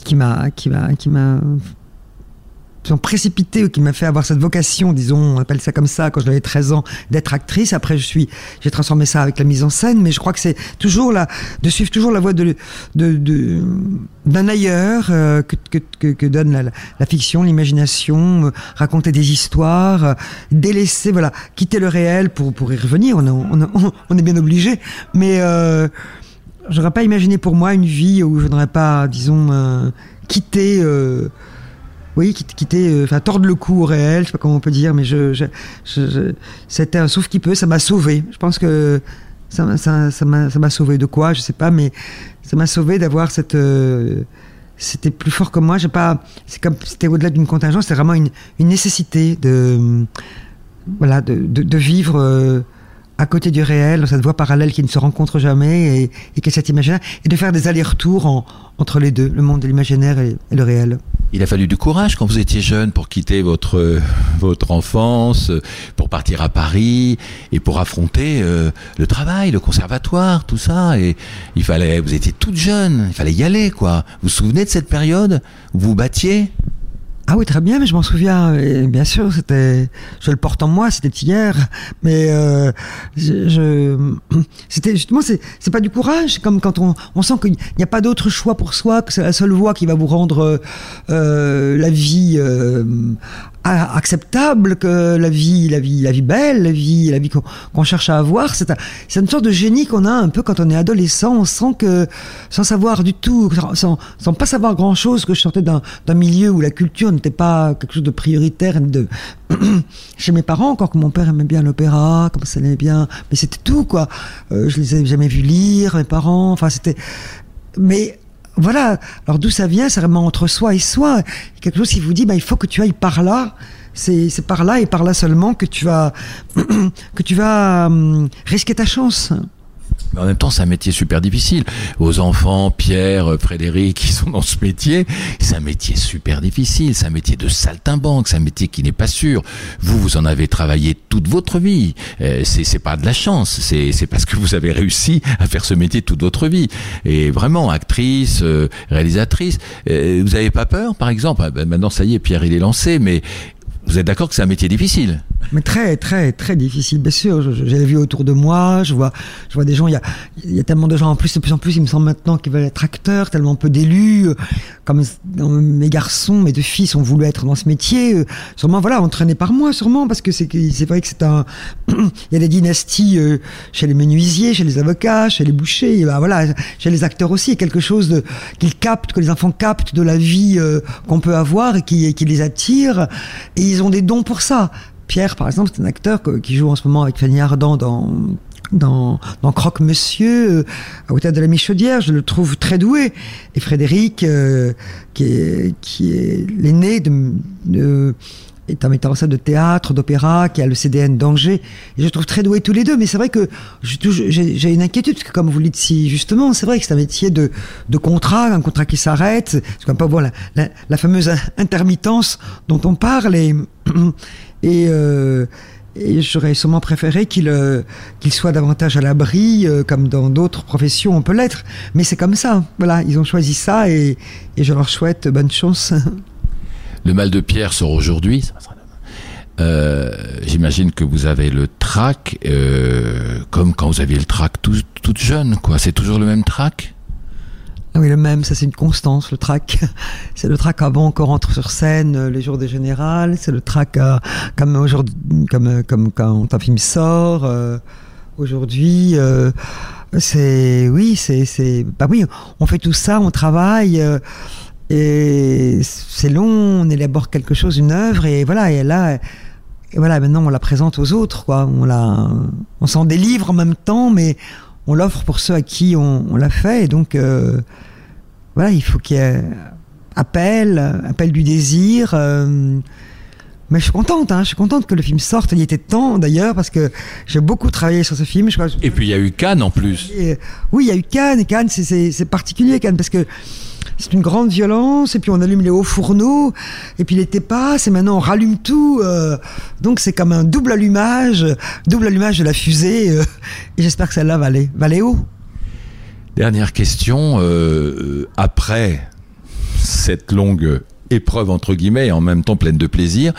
qui m'a, qui m'a disons, précipité ou qui m'a fait avoir cette vocation, disons, on appelle ça comme ça, quand j'avais 13 ans, d'être actrice. Après, je suis, j'ai transformé ça avec la mise en scène, mais je crois que c'est toujours la, de suivre toujours la voie de, de, d'un ailleurs euh, que, que, donne la, fiction, l'imagination, euh, raconter des histoires, euh, délaisser, voilà, quitter le réel pour, pour y revenir. On, est- on, est- bien obligé, mais j'aurais pas imaginé pour moi une vie où je n'aurais pas, disons, quitté. Oui, quitter, quitter, euh, enfin tordre le cou au réel, je sais pas comment on peut dire, mais je, c'était un souffle qui peut, ça m'a sauvé. Je pense que ça, m'a- ça, ça m'a, sauvé de quoi, je sais pas, mais ça m'a sauvé d'avoir cette. euh, c'était plus fort que moi. J'ai pas. C'est comme c'était au-delà d'une contingence, c'était vraiment une, une nécessité de, voilà, de, de vivre. euh, à côté du réel, cette voie parallèle qui ne se rencontre jamais et, qui est cet imaginaire, et de faire des allers-retours en- entre les deux, le monde de l'imaginaire et- le réel. Il a fallu du courage quand vous étiez jeune pour quitter votre votre enfance, pour partir à Paris et pour affronter euh, le travail, le conservatoire, tout ça. Et il fallait, vous étiez toute jeune, il fallait y aller, quoi. Vous vous souvenez de cette période où vous battiez? Ah oui, très bien, mais je m'en souviens. Bien sûr, c'était, je le porte en moi, c'était hier. Mais euh, je, *clears throat* c'était justement, c'est, c'est pas du courage. Comme quand on, on sent qu'il n'y a pas d'autre choix pour soi, que c'est la seule voie qui va vous rendre euh, euh, la vie acceptable, que la vie, la vie, la vie belle, la vie, la vie qu'on, cherche à avoir. C'est, un- une sorte de génie qu'on a un peu quand on est adolescent. Sent que, sans savoir du tout, sans, sans pas savoir grand chose, que je sortais d'un, d'un milieu où la culture n'était pas quelque chose de prioritaire de, *clears throat* chez mes parents, encore que mon père aimait bien l'opéra, comme ça aimait bien, mais c'était tout, quoi. Euh, je les avais jamais vus lire, mes parents, enfin, c'était, mais, voilà. Alors d'où ça vient C'est vraiment entre soi et soi. Quelque chose qui vous dit, bah, il faut que tu ailles par là. C'est par là et par là seulement que tu vas *clears throat* que tu vas hum, risquer ta chance. Mais en même temps, c'est un métier super difficile. Aux enfants, Pierre, Frédéric, qui sont dans ce métier, c'est un métier super difficile. C'est un métier de saltimbanque. C'est un métier qui n'est pas sûr. Vous, vous en avez travaillé toute votre vie. Euh, c'est pas de la chance. C'est parce que vous avez réussi à faire ce métier toute votre vie. Et vraiment, actrice, euh, réalisatrice, euh, vous avez pas peur, par exemple? Ah ben, Maintenant, ça y est, Pierre, il est lancé, mais vous êtes d'accord que c'est un métier difficile? Mais très, très, très difficile, bien sûr. J'ai vu autour de moi, je vois, je vois des gens, il y a, tellement de gens en plus, de plus en plus, il me semble maintenant qu'ils veulent être acteurs, tellement peu d'élus. euh, Comme mes garçons, mes deux fils ont voulu être dans ce métier. euh, Sûrement, voilà, entraînés par moi, sûrement, parce que c'est vrai que c'est un. *clears throat* il y a des dynasties euh, chez les menuisiers, chez les avocats, chez les bouchers, et ben voilà, chez les acteurs aussi. Il y a quelque chose qu'ils captent, que les enfants captent de la vie qu'on peut avoir et qui les attire. Et ils ont des dons pour ça. Pierre, par exemple, c'est un acteur qui joue en ce moment avec Fanny Ardant dans dans, Croque Monsieur, euh, à hauteur de la Michaudière, je le trouve très doué. Et Frédéric, euh, qui est, l'aîné est un metteur en scène de théâtre, d'opéra, qui a le CDN d'Angers. Et je le trouve très doué tous les deux. Mais c'est vrai que j'ai une inquiétude, parce que comme vous le dites si justement, c'est vrai que c'est un métier de, de contrat, un contrat qui s'arrête. C'est comme pas bon, la, la, fameuse intermittence dont on parle. Et, euh, et j'aurais sûrement préféré qu'il euh, qu'il soit davantage à l'abri, euh, comme dans d'autres professions on peut l'être. Mais c'est comme ça. Voilà, ils ont choisi ça et, je leur souhaite bonne chance. *laughs* Le mal de Pierre sort aujourd'hui. Euh, J'imagine que vous avez le trac, comme quand vous aviez le trac tout, toute jeune, quoi. C'est toujours le même trac? Ah oui, le même, ça c'est une constance, le track. *laughs* C'est le track avant qu'on rentre sur scène, euh, les jours des générales. C'est le track euh, comme comme, euh, comme quand un film sort. aujourd'hui, c'est, oui, c'est, c'est, bah oui, on fait tout ça, on travaille. et c'est long, on élabore quelque chose, une œuvre, et voilà, et là, et voilà, maintenant on la présente aux autres, quoi. On la, on s'en délivre en même temps, mais on l'offre pour ceux à qui on, on l'a fait, et donc voilà, il faut qu'il y ait appel, appel du désir. euh, mais je suis contente, hein, je suis contente que le film sorte. Il était temps d'ailleurs parce que j'ai beaucoup travaillé sur ce film. Je Et puis il y a eu Cannes en plus. et, oui, il y a eu Cannes, et Cannes, c'est- particulier, Cannes, parce que c'est une grande violence, et puis on allume les hauts fourneaux, et puis l'été passe, et maintenant on rallume tout. euh, donc c'est comme un double allumage, double allumage de la fusée, euh, et j'espère que celle-là va aller, va aller haut. Dernière question, euh, après cette longue épreuve entre guillemets et en même temps pleine de plaisir,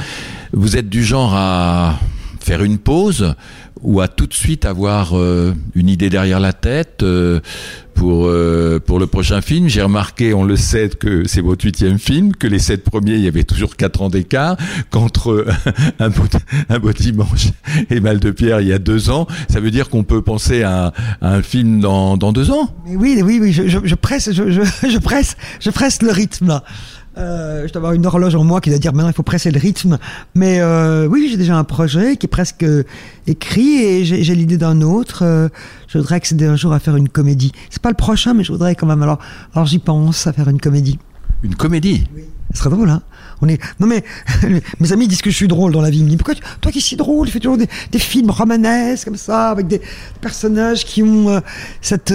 vous êtes du genre à faire une pause ou à tout de suite avoir euh, une idée derrière la tête euh, pour euh, pour le prochain film. J'ai remarqué, on le sait, que c'est votre huitième film, que les sept premiers, il y avait toujours quatre ans d'écart, *laughs* qu'entre *laughs* un beau, un beau dimanche et Mal de Pierre, il y a deux ans. Ça veut dire qu'on peut penser à, un film dans, dans deux ans? Oui, oui, oui, je, presse, je, *laughs* je, presse, je presse le rythme. Euh, je dois avoir une horloge en moi qui doit dire maintenant il faut presser le rythme. Mais euh, oui, j'ai déjà un projet qui est presque euh, écrit et j'ai l'idée d'un autre. Euh, je voudrais accéder un jour à faire une comédie. C'est pas le prochain, mais je voudrais quand même. Alors, alors j'y pense à faire une comédie. Une comédie? Ce serait drôle, hein On est. Non mais *laughs* mes amis disent que je suis drôle dans la vie. Ils me disent pourquoi tu- toi qui es si drôle, tu fais toujours des, des films romanesques comme ça avec des personnages qui ont cette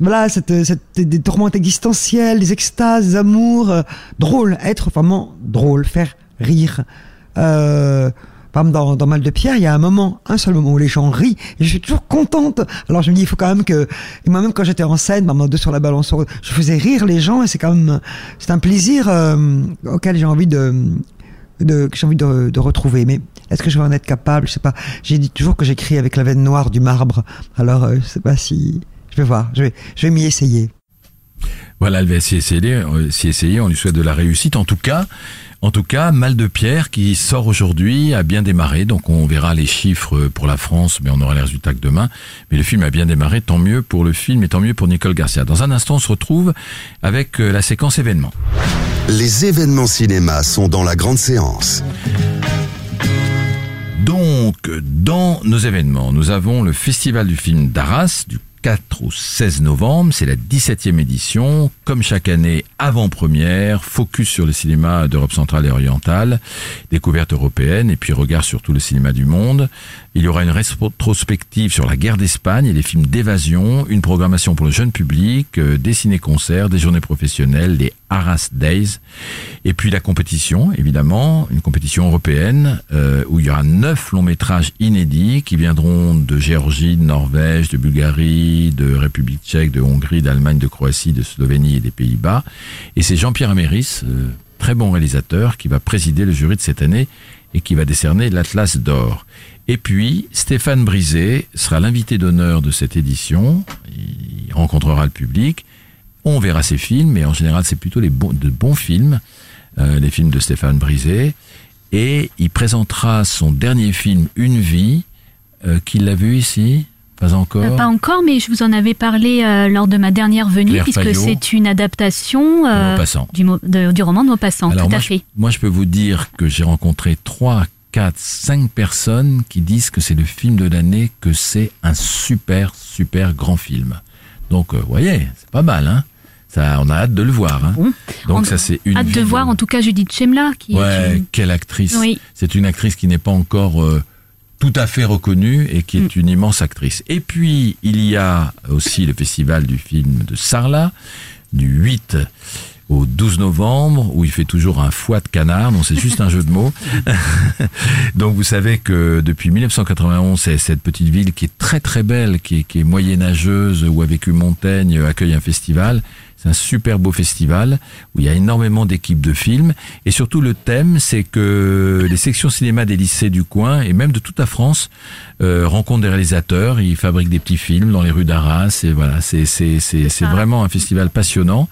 voilà cette, cette des, tourmentes existentielles, des extases, des amours euh, drôles, être vraiment drôle, faire rire. Euh, par exemple, dans, dans Mal de Pierre, il y a un moment, un seul moment où les gens rient, et je suis toujours contente. Alors je me dis, il faut quand même que, moi-même quand j'étais en scène, exemple, deux sur la balance, je faisais rire les gens, et c'est quand même, c'est un plaisir euh, auquel j'ai envie de, de que j'ai envie de, de retrouver. Mais est-ce que je vais en être capable? Je sais pas. J'ai dit toujours que j'écris avec la veine noire du marbre. Alors euh, je sais pas si, vais voir, je vais, je vais m'y essayer. Voilà, elle va s'y essayer, euh, s'y essayer, on lui souhaite de la réussite. En tout cas, en tout cas, Mal de Pierre qui sort aujourd'hui a bien démarré, donc on verra les chiffres pour la France, mais on aura les résultats que demain. Mais le film a bien démarré, tant mieux pour le film et tant mieux pour Nicole Garcia. Dans un instant, on se retrouve avec euh, la séquence événements. Les événements cinéma sont dans la grande séance. Donc, dans nos événements, nous avons le Festival du film d'Arras du 4 au 16 novembre. C'est la 17e édition. Comme chaque année, avant-première, focus sur le cinéma d'Europe centrale et orientale, découverte européenne et puis regard sur tout le cinéma du monde. Il y aura une rétrospective sur la guerre d'Espagne et les films d'évasion, une programmation pour le jeune public, euh, des ciné-concerts, des journées professionnelles, les Arras Days, et puis la compétition, évidemment, une compétition européenne euh, où il y aura neuf longs métrages inédits qui viendront de Géorgie, de Norvège, de Bulgarie, de République tchèque, de Hongrie, d'Allemagne, de Croatie, de Slovénie et des Pays-Bas. Et c'est Jean-Pierre Améris, euh, très bon réalisateur, qui va présider le jury de cette année et qui va décerner l'Atlas d'or. Et puis, Stéphane Brisé sera l'invité d'honneur de cette édition. Il rencontrera le public. On verra ses films, mais en général, c'est plutôt les bons, de bons films, euh, les films de Stéphane Brisé. Et il présentera son dernier film, Une vie, euh, qu'il a vu ici, pas encore. Euh, pas encore, mais je vous en avais parlé euh, lors de ma dernière venue, Claire puisque c'est une adaptation euh, du, mo- de- du roman de Maupassant. Alors tout moi, à je, fait. moi, je peux vous dire que j'ai rencontré trois, quatre, cinq personnes qui disent que c'est le film de l'année, que c'est un super, super grand film. Donc, vous voyez, c'est pas mal, hein. Ça, on a hâte de le voir. Hein. Bon. Donc On- ça, c'est une. Hâte de voir en tout cas Judith Chemla, qui est Ouais, une- quelle actrice. Oui. C'est une actrice qui n'est pas encore euh, tout à fait reconnue et qui est Mm. une immense actrice. Et puis, il y a aussi le festival du film de Sarlat, du 8 au 12 novembre, où il fait toujours un foie de canard, non c'est juste un jeu de mots. *laughs* Donc vous savez que depuis 1991, c'est cette petite ville qui est très très belle, qui est, qui est moyenâgeuse, où a vécu Montaigne, accueille un festival. C'est un super beau festival où il y a énormément d'équipes de films et surtout le thème c'est que les sections cinéma des lycées du coin et même de toute la France euh, rencontrent des réalisateurs, ils fabriquent des petits films dans les rues d'Arras et voilà, c'est c'est c'est c'est vraiment un festival passionnant.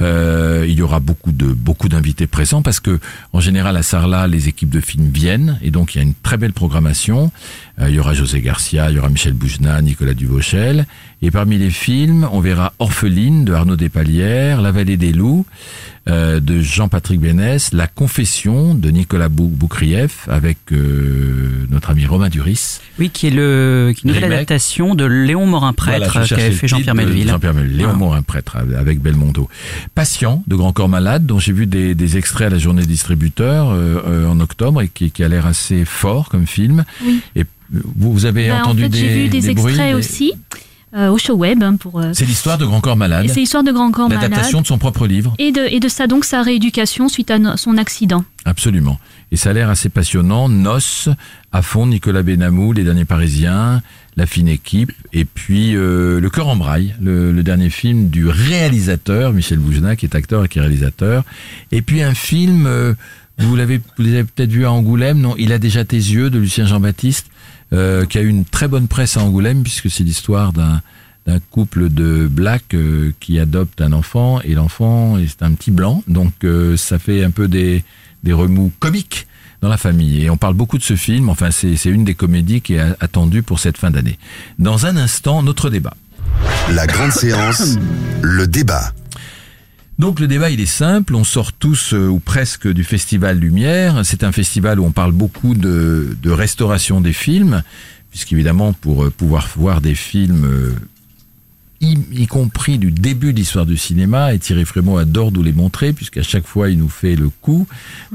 Euh, il y aura beaucoup de beaucoup d'invités présents parce que en général à Sarlat les équipes de films viennent et donc il y a une très belle programmation. Euh, il y aura José Garcia, il y aura Michel Boujna, Nicolas Duvauchel et parmi les films, on verra Orpheline de Arnaud Despalières, La Vallée des Loups euh, de Jean-Patrick Bénès, La Confession de Nicolas Bou Boukrieff avec euh, notre ami Romain Duris. Oui, qui est le qui est une nouvelle adaptation de Léon Morin prêtre Voilà, je qu'avait fait Jean-Pierre Melville. Jean-Pierre Melville, Léon Ah. Morin, prêtre, avec Belmondo. Patient de Grand Corps Malade, dont j'ai vu des, des extraits à la journée distributeur euh, euh, en octobre et qui, qui a l'air assez fort comme film. Oui. Et vous, vous avez Bah, en entendu fait, des, j'ai vu des, extraits aussi euh, au show web hein, pour. euh, C'est l'histoire de Grand Corps Malade, c'est l'histoire de Grand Corps Malade l'adaptation de son propre livre. et de et de sa donc sa rééducation suite à son accident. Absolument. Et ça a l'air assez passionnant. Noce, à fond, Nicolas Benamou, Les Derniers Parisiens, La Fine Équipe, et puis euh, Le Cœur en Braille, le, le dernier film du réalisateur, Michel Boujna, qui est acteur et qui est réalisateur. Et puis un film, euh, vous l'avez vous l'avez peut-être vu à Angoulême, non Il a déjà tes yeux, de Lucien Jean-Baptiste, euh, qui a eu une très bonne presse à Angoulême, puisque c'est l'histoire d'un couple de blacks euh, qui adopte un enfant et l'enfant est un petit blanc donc euh, ça fait un peu des des remous comiques dans la famille. Et on parle beaucoup de ce film, enfin c'est une des comédies qui est attendue pour cette fin d'année. Dans un instant, notre débat. La grande séance, le débat. Donc le débat il est simple, on sort tous euh, ou presque du festival Lumière. C'est un festival où on parle beaucoup de, de restauration des films, puisqu'évidemment pour euh, pouvoir voir des films, euh, y, y compris du début de l'histoire du cinéma, et Thierry Frémaux adore nous les montrer, puisqu'à chaque fois il nous fait le coup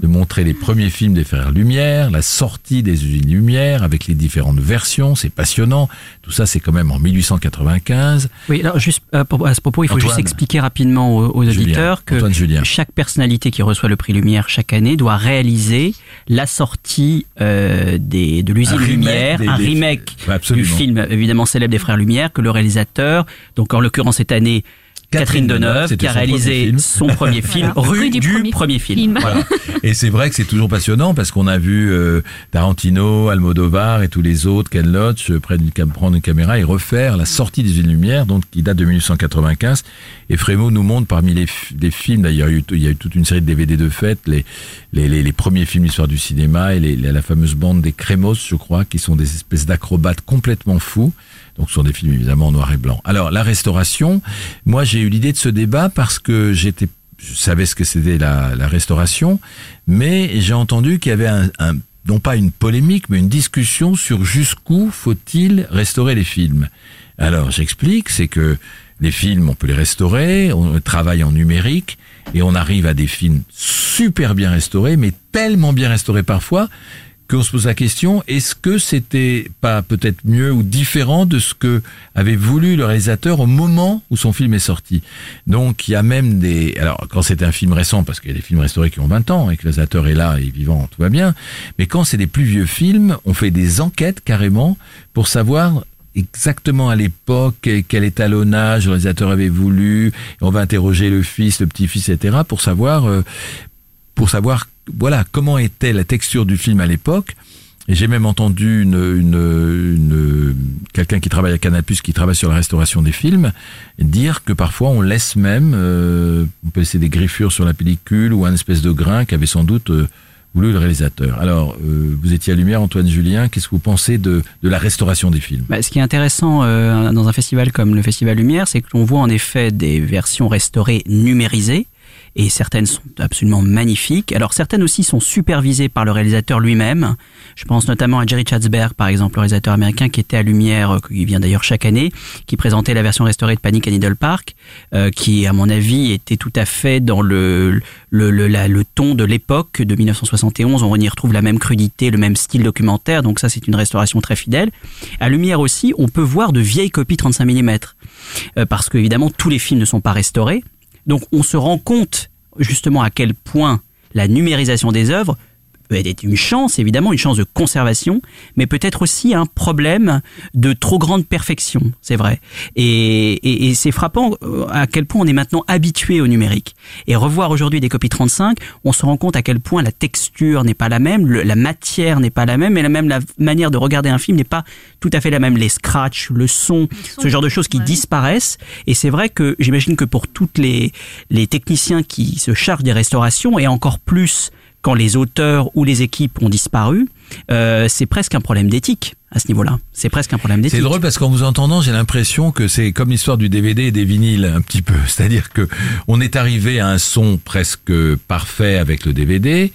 de montrer les premiers films des frères Lumière, la sortie des usines Lumière avec les différentes versions, c'est passionnant. Tout ça c'est quand même en 1895. Oui, alors juste euh, pour- à ce propos, il faut Antoine. juste expliquer rapidement aux, aux Julien, auditeurs que chaque personnalité qui reçoit le prix Lumière chaque année doit réaliser la sortie euh, des, de l'usine Lumière, des- un remake du film évidemment célèbre des frères Lumière que le réalisateur, donc en l'occurrence cette année Catherine Catherine Deneuve, qui a réalisé son premier film, Voilà. rue, du, premier, film. Voilà. *laughs* Et c'est vrai que c'est toujours passionnant parce qu'on a vu euh, Tarantino, Almodovar et tous les autres, Ken Loach, euh, prendre une, cam- prendre une caméra et refaire la sortie des Une Lumière, donc qui date de 1895. Et Frémaux nous montre parmi les, films, d'ailleurs il y a eu- il y a eu toute une série de DVD de fête, les, les, les, les premiers films d'histoire du cinéma et les, les- la fameuse bande des Crémos, je crois, qui sont des espèces d'acrobates complètement fous. Donc ce sont des films évidemment en noir et blanc. Alors la restauration, moi j'ai eu l'idée de ce débat parce que j'étais je savais ce que c'était la, la restauration, mais j'ai entendu qu'il y avait un, un- non pas une polémique, mais une discussion sur jusqu'où faut-il restaurer les films. Alors j'explique, c'est que les films, on peut les restaurer, on travaille en numérique, et on arrive à des films super bien restaurés, mais tellement bien restaurés parfois qu'on se pose la question est-ce que c'était pas peut-être mieux ou différent de ce que avait voulu le réalisateur au moment où son film est sorti? Donc il y a même des alors quand c'est un film récent parce qu'il y a des films restaurés qui ont 20 ans et que le réalisateur est là et vivant tout va bien, mais quand c'est des plus vieux films, on fait des enquêtes carrément pour savoir exactement à l'époque quel étalonnage le réalisateur avait voulu, on va interroger le fils, le petit-fils, etc. pour savoir euh, pour savoir voilà comment était la texture du film à l'époque. Et j'ai même entendu quelqu'un qui travaille à Canapus, qui travaille sur la restauration des films, dire que parfois on laisse même, euh, on peut laisser des griffures sur la pellicule ou un espèce de grain qu'avait sans doute euh, voulu le réalisateur. Alors, euh, vous étiez à Lumière, Antoine Julien, qu'est-ce que vous pensez de, la restauration des films? Bah, ce qui est intéressant dans un festival comme le Festival Lumière, c'est que l'on voit en effet des versions restaurées numérisées. Et certaines sont absolument magnifiques. Alors certaines aussi sont supervisées par le réalisateur lui-même. Je pense notamment à Jerry Chatzberg, par exemple, le réalisateur américain qui était à Lumière, euh, qui vient d'ailleurs chaque année, qui présentait la version restaurée de Panic à Needle Park, euh, qui, à mon avis, était tout à fait dans le le, le, le ton de l'époque de 1971. On y retrouve la même crudité, le même style documentaire. Donc ça, c'est une restauration très fidèle. À Lumière aussi, on peut voir de vieilles copies 35 mm. Euh, parce que évidemment, tous les films ne sont pas restaurés. Donc on se rend compte justement à quel point la numérisation des œuvres peut être une chance, évidemment, une chance de conservation, mais peut-être aussi un problème de trop grande perfection, c'est vrai. Et, et, et c'est frappant euh, à quel point on est maintenant habitué au numérique. Et revoir aujourd'hui des copies 35, on se rend compte à quel point la texture n'est pas la même, le- la matière n'est pas la même, et la même la manière de regarder un film n'est pas tout à fait la même. Les scratchs, le son, ce genre de choses qui ouais. disparaissent. Et c'est vrai que j'imagine que pour toutes les, les techniciens qui se chargent des restaurations, et encore plus quand les auteurs ou les équipes ont disparu, euh, c'est presque un problème d'éthique à ce niveau-là. C'est presque un problème d'éthique. C'est drôle parce qu'en vous entendant, j'ai l'impression que c'est comme l'histoire du DVD et des vinyles un petit peu. *laughs* C'est-à-dire que on est arrivé à un son presque parfait avec le DVD,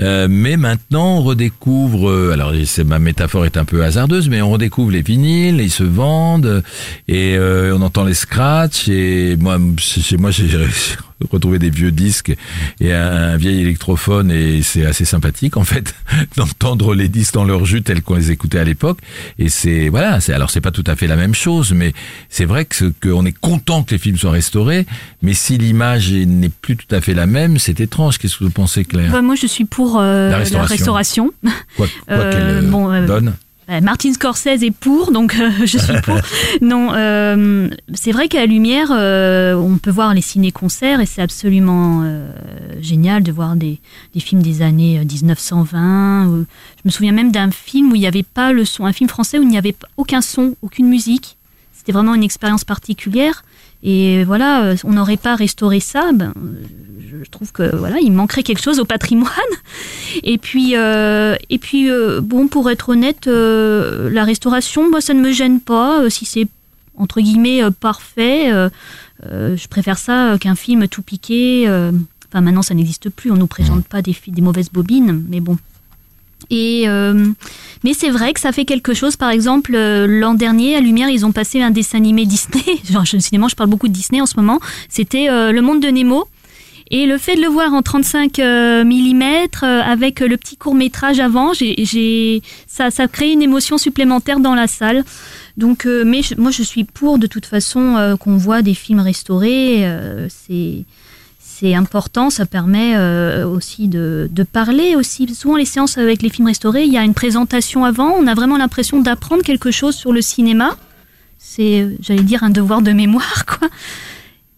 euh, mais maintenant on redécouvre. euh, Alors ma métaphore est un peu hasardeuse, mais on redécouvre les vinyles, ils se vendent et euh, on entend les scratchs. Et moi, chez moi, j'ai *laughs* retrouvé des vieux disques et un, un vieil électrophone et c'est assez sympathique en fait *laughs* d'entendre les disques dans leur jus tels qu'on les écoutait à l'époque. Et c'est voilà, c'est alors c'est pas tout à fait la même chose, mais c'est vrai que qu'on est content que les films soient restaurés, mais si l'image est- n'est plus tout à fait la même, c'est étrange. Qu'est-ce que vous pensez, Claire? Bah, moi, je suis pour euh, La restauration. restauration. Quoi, quoi *laughs* Euh, qu'elle euh, bon, euh, donne Martin Scorsese est pour, donc euh, *laughs* je suis pour. non, euh, c'est vrai qu'à la Lumière, euh, on peut voir les ciné-concerts et c'est absolument euh, génial de voir des, des films des années euh, 1920. ou- je me souviens même d'un film où il n'y avait pas le son, un film français où il n'y avait aucun son, aucune musique. C'était vraiment une expérience particulière. Et voilà, euh, on n'aurait pas restauré ça. Ben, je trouve que voilà, il manquerait quelque chose au patrimoine. Et puis, euh, et puis euh, bon, pour être honnête, euh, la restauration, moi, ça ne me gêne pas. si c'est entre guillemets parfait, je préfère ça qu'un film tout piqué. Enfin, maintenant, ça n'existe plus. On nous présente pas des, des mauvaises bobines, mais bon. Et euh, mais c'est vrai que ça fait quelque chose. Par exemple, euh, l'an dernier à Lumière, ils ont passé un dessin animé Disney. *laughs* Genre, cinéma, je parle beaucoup de Disney en ce moment. C'était euh, Le Monde de Nemo. Et le fait de le voir en 35 mm avec le petit court métrage avant, j'ai, ça, ça crée une émotion supplémentaire dans la salle. Donc, mais je- moi, je suis pour de toute façon qu'on voit des films restaurés. c'est c'est important, ça permet euh, aussi de, de parler aussi. Souvent les séances avec les films restaurés, il y a une présentation avant, on a vraiment l'impression d'apprendre quelque chose sur le cinéma. C'est, j'allais dire, un devoir de mémoire, quoi.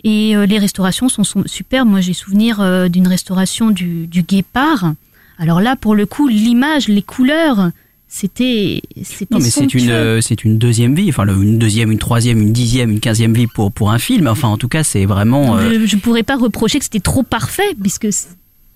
Et euh, les restaurations sont, sont superbes. Moi, j'ai souvenir euh, d'une restauration du, du Guépard. Alors là, pour le coup, l'image, les couleurs, c'était, c'était Non, mais c'est une, euh, c'est une deuxième vie, enfin une deuxième, une troisième, une dixième, une quinzième vie pour, pour un film. Enfin, en tout cas, c'est vraiment. euh, Je, je pourrais pas reprocher que c'était trop parfait, puisque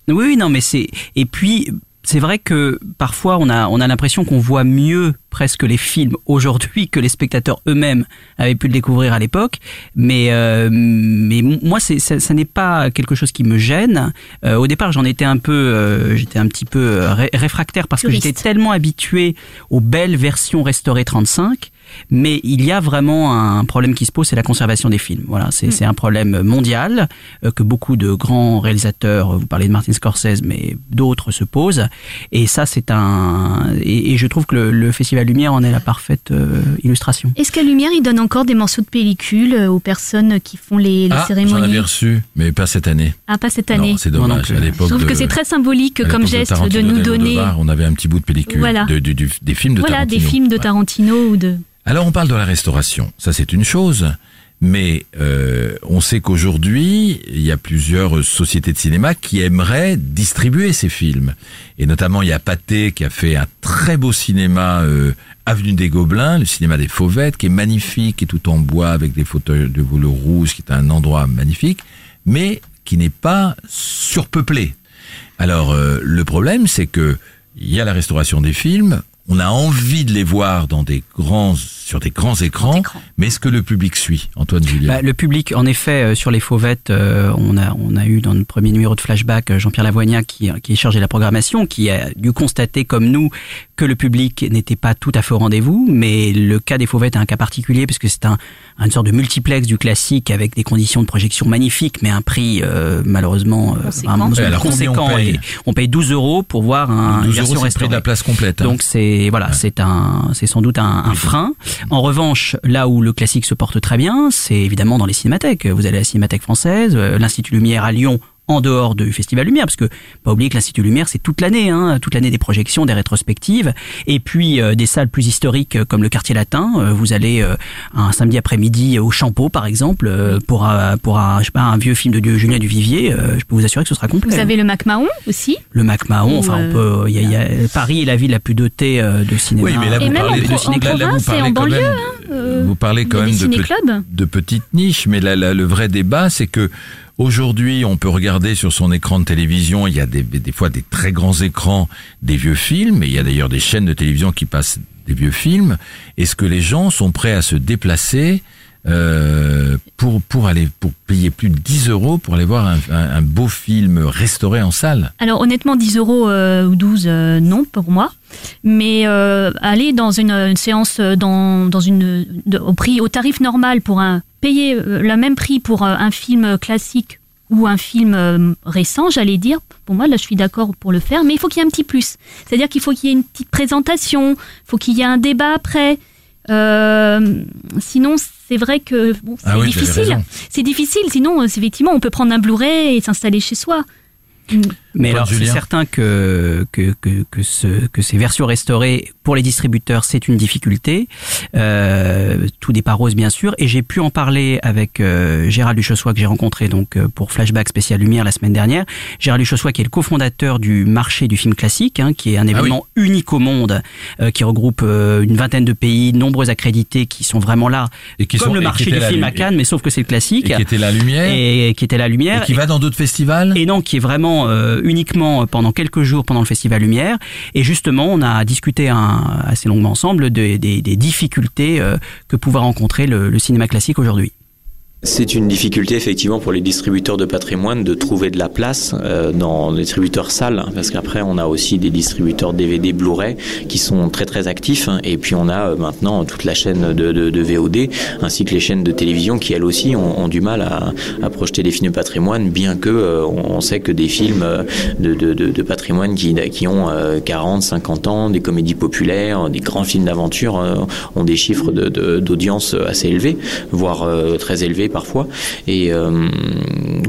oui, non, mais c'est. Et puis, c'est vrai que parfois, on a, on a l'impression qu'on voit mieux presque les films aujourd'hui que les spectateurs eux-mêmes avaient pu le découvrir à l'époque. Mais, euh, mais moi, c'est, ça, ça n'est pas quelque chose qui me gêne. Euh, au départ, j'en étais un peu, euh, j'étais un petit peu euh, ré- réfractaire parce que j'étais tellement habitué aux belles versions restaurées 35 mais il y a vraiment un problème qui se pose, c'est la conservation des films. Voilà, c'est c'est un problème mondial euh, que beaucoup de grands réalisateurs, vous parlez de Martin Scorsese, mais d'autres se posent. Et ça, c'est un. Et, et je trouve que le, le Festival Lumière en est la parfaite euh, illustration. Est-ce qu'à Lumière, ils donnent encore des morceaux de pellicule euh, aux personnes qui font les, les Ah, j'en cérémonies avais reçu, mais pas cette année. Ah, pas cette année. Non, c'est non dommage. plus. À Je trouve de- que c'est très symbolique comme geste de Tarantino, nous donner On avait un petit bout de pellicule, Voilà. de- du- du- des films de voilà, Tarantino. des films de Ouais. Tarantino ou de... Alors on parle de la restauration, ça c'est une chose, mais euh, on sait qu'aujourd'hui il y a plusieurs sociétés de cinéma qui aimeraient distribuer ces films, et notamment il y a Pathé qui a fait un très beau cinéma euh, avenue des Gobelins, le cinéma des Fauvettes, qui est magnifique, qui est tout en bois avec des fauteuils de velours rouge, qui est un endroit magnifique, mais qui n'est pas surpeuplé. Alors euh, le problème c'est que il y a la restauration des films, on a envie de les voir dans des grands sur des grands écrans, écran. mais est-ce que le public suit Antoine Julien Bah, le public, en effet, euh, sur les fauvettes, euh, on a on a eu dans le premier numéro de Flashback euh, Jean-Pierre Lavoignat qui qui est chargé de la programmation, qui a dû constater comme nous que le public n'était pas tout à fait au rendez-vous, mais le cas des fauvettes est un cas particulier puisque c'est un une sorte de multiplex du classique avec des conditions de projection magnifiques, mais un prix euh, malheureusement euh, Conséquent. vraiment Ouais, alors combien on conséquent. paye et on paye 12 euros pour voir un, une 12 version euros, c'est le prix de la place complète. hein. Donc c'est voilà, c'est un, c'est sans doute un, un frein. En revanche, là où le classique se porte très bien, c'est évidemment dans les cinémathèques. Vous allez à la Cinémathèque française, euh, l'Institut Lumière à Lyon en dehors du Festival Lumière, parce que pas oublier que l'Institut Lumière c'est toute l'année, hein, toute l'année des projections, des rétrospectives, et puis euh, des salles plus historiques euh, comme le Quartier Latin. Euh, vous allez euh, un samedi après-midi au Champeau par exemple euh, pour un, pour un, je sais pas, un vieux film de Dieu Julien Duvivier. euh, je peux vous assurer que ce sera complet. Vous avez le Mac Mahon aussi. le Mac Mahon, enfin on peut, il y a, il y a- Paris est la ville la plus dotée euh, de cinéma. Oui, mais là, Et vous même parlez en de, pro- en là, là, vous et parlez en quand banlieue, même- euh, vous parlez quand même de, de petites niches, mais la- la- le vrai débat, c'est que aujourd'hui, on peut regarder sur son écran de télévision, il y a des, fois des très grands écrans, des vieux films, et il y a d'ailleurs des chaînes de télévision qui passent des vieux films. Est-ce que les gens sont prêts à se déplacer euh, pour pour aller pour payer plus de 10 euros pour aller voir un, beau film restauré en salle Alors honnêtement, 10 euros euh, ou 12, euh, non pour moi. Mais aller dans une, séance dans, dans une, au prix, au tarif normal pour un payer le même prix pour un film classique ou un film récent, j'allais dire. Pour moi, là, je suis d'accord pour le faire, mais il faut qu'il y ait un petit plus. C'est-à-dire qu'il faut qu'il y ait une petite présentation, il faut qu'il y ait un débat après. Euh, sinon, c'est vrai que bon, c'est Ah oui, difficile. C'est difficile. Sinon, euh, effectivement, on peut prendre un Blu-ray et s'installer chez soi. Mais Paul alors, c'est certain que, que, que, que, ce, que ces versions restaurées, pour les distributeurs, c'est une difficulté. Euh, tout départ rose, bien sûr. Et j'ai pu en parler avec euh, Gérald Duchossois, que j'ai rencontré donc euh, pour Flashback spécial Lumière la semaine dernière. Gérald Duchossois, qui est le cofondateur du marché du film classique, hein, qui est un événement unique au monde, euh, qui regroupe euh, une vingtaine de pays, nombreux accrédités, qui sont vraiment là, et qui comme sont le et marché du film à Cannes, mais sauf que c'est le classique. et qui était la lumière et, Et qui était la lumière. qui va dans d'autres festivals Et non, qui est vraiment euh, uniquement pendant quelques jours pendant le Festival Lumière. Et justement, on a discuté assez longuement ensemble des, difficultés euh, que pouvait rencontrer le cinéma classique aujourd'hui. C'est une difficulté effectivement pour les distributeurs de patrimoine de trouver de la place euh, dans les distributeurs salles, hein, parce qu'après on a aussi des distributeurs DVD Blu-ray qui sont très très actifs, hein, et puis on a euh, maintenant toute la chaîne de, de, de VOD ainsi que les chaînes de télévision qui elles aussi ont, ont du mal à, à projeter des films de patrimoine, bien que euh, on sait que des films euh, de, de, patrimoine qui, qui ont euh, 40, 50 ans, des comédies populaires, des grands films d'aventure euh, ont des chiffres d'audience assez élevés, voire euh, très élevés parfois. Et euh,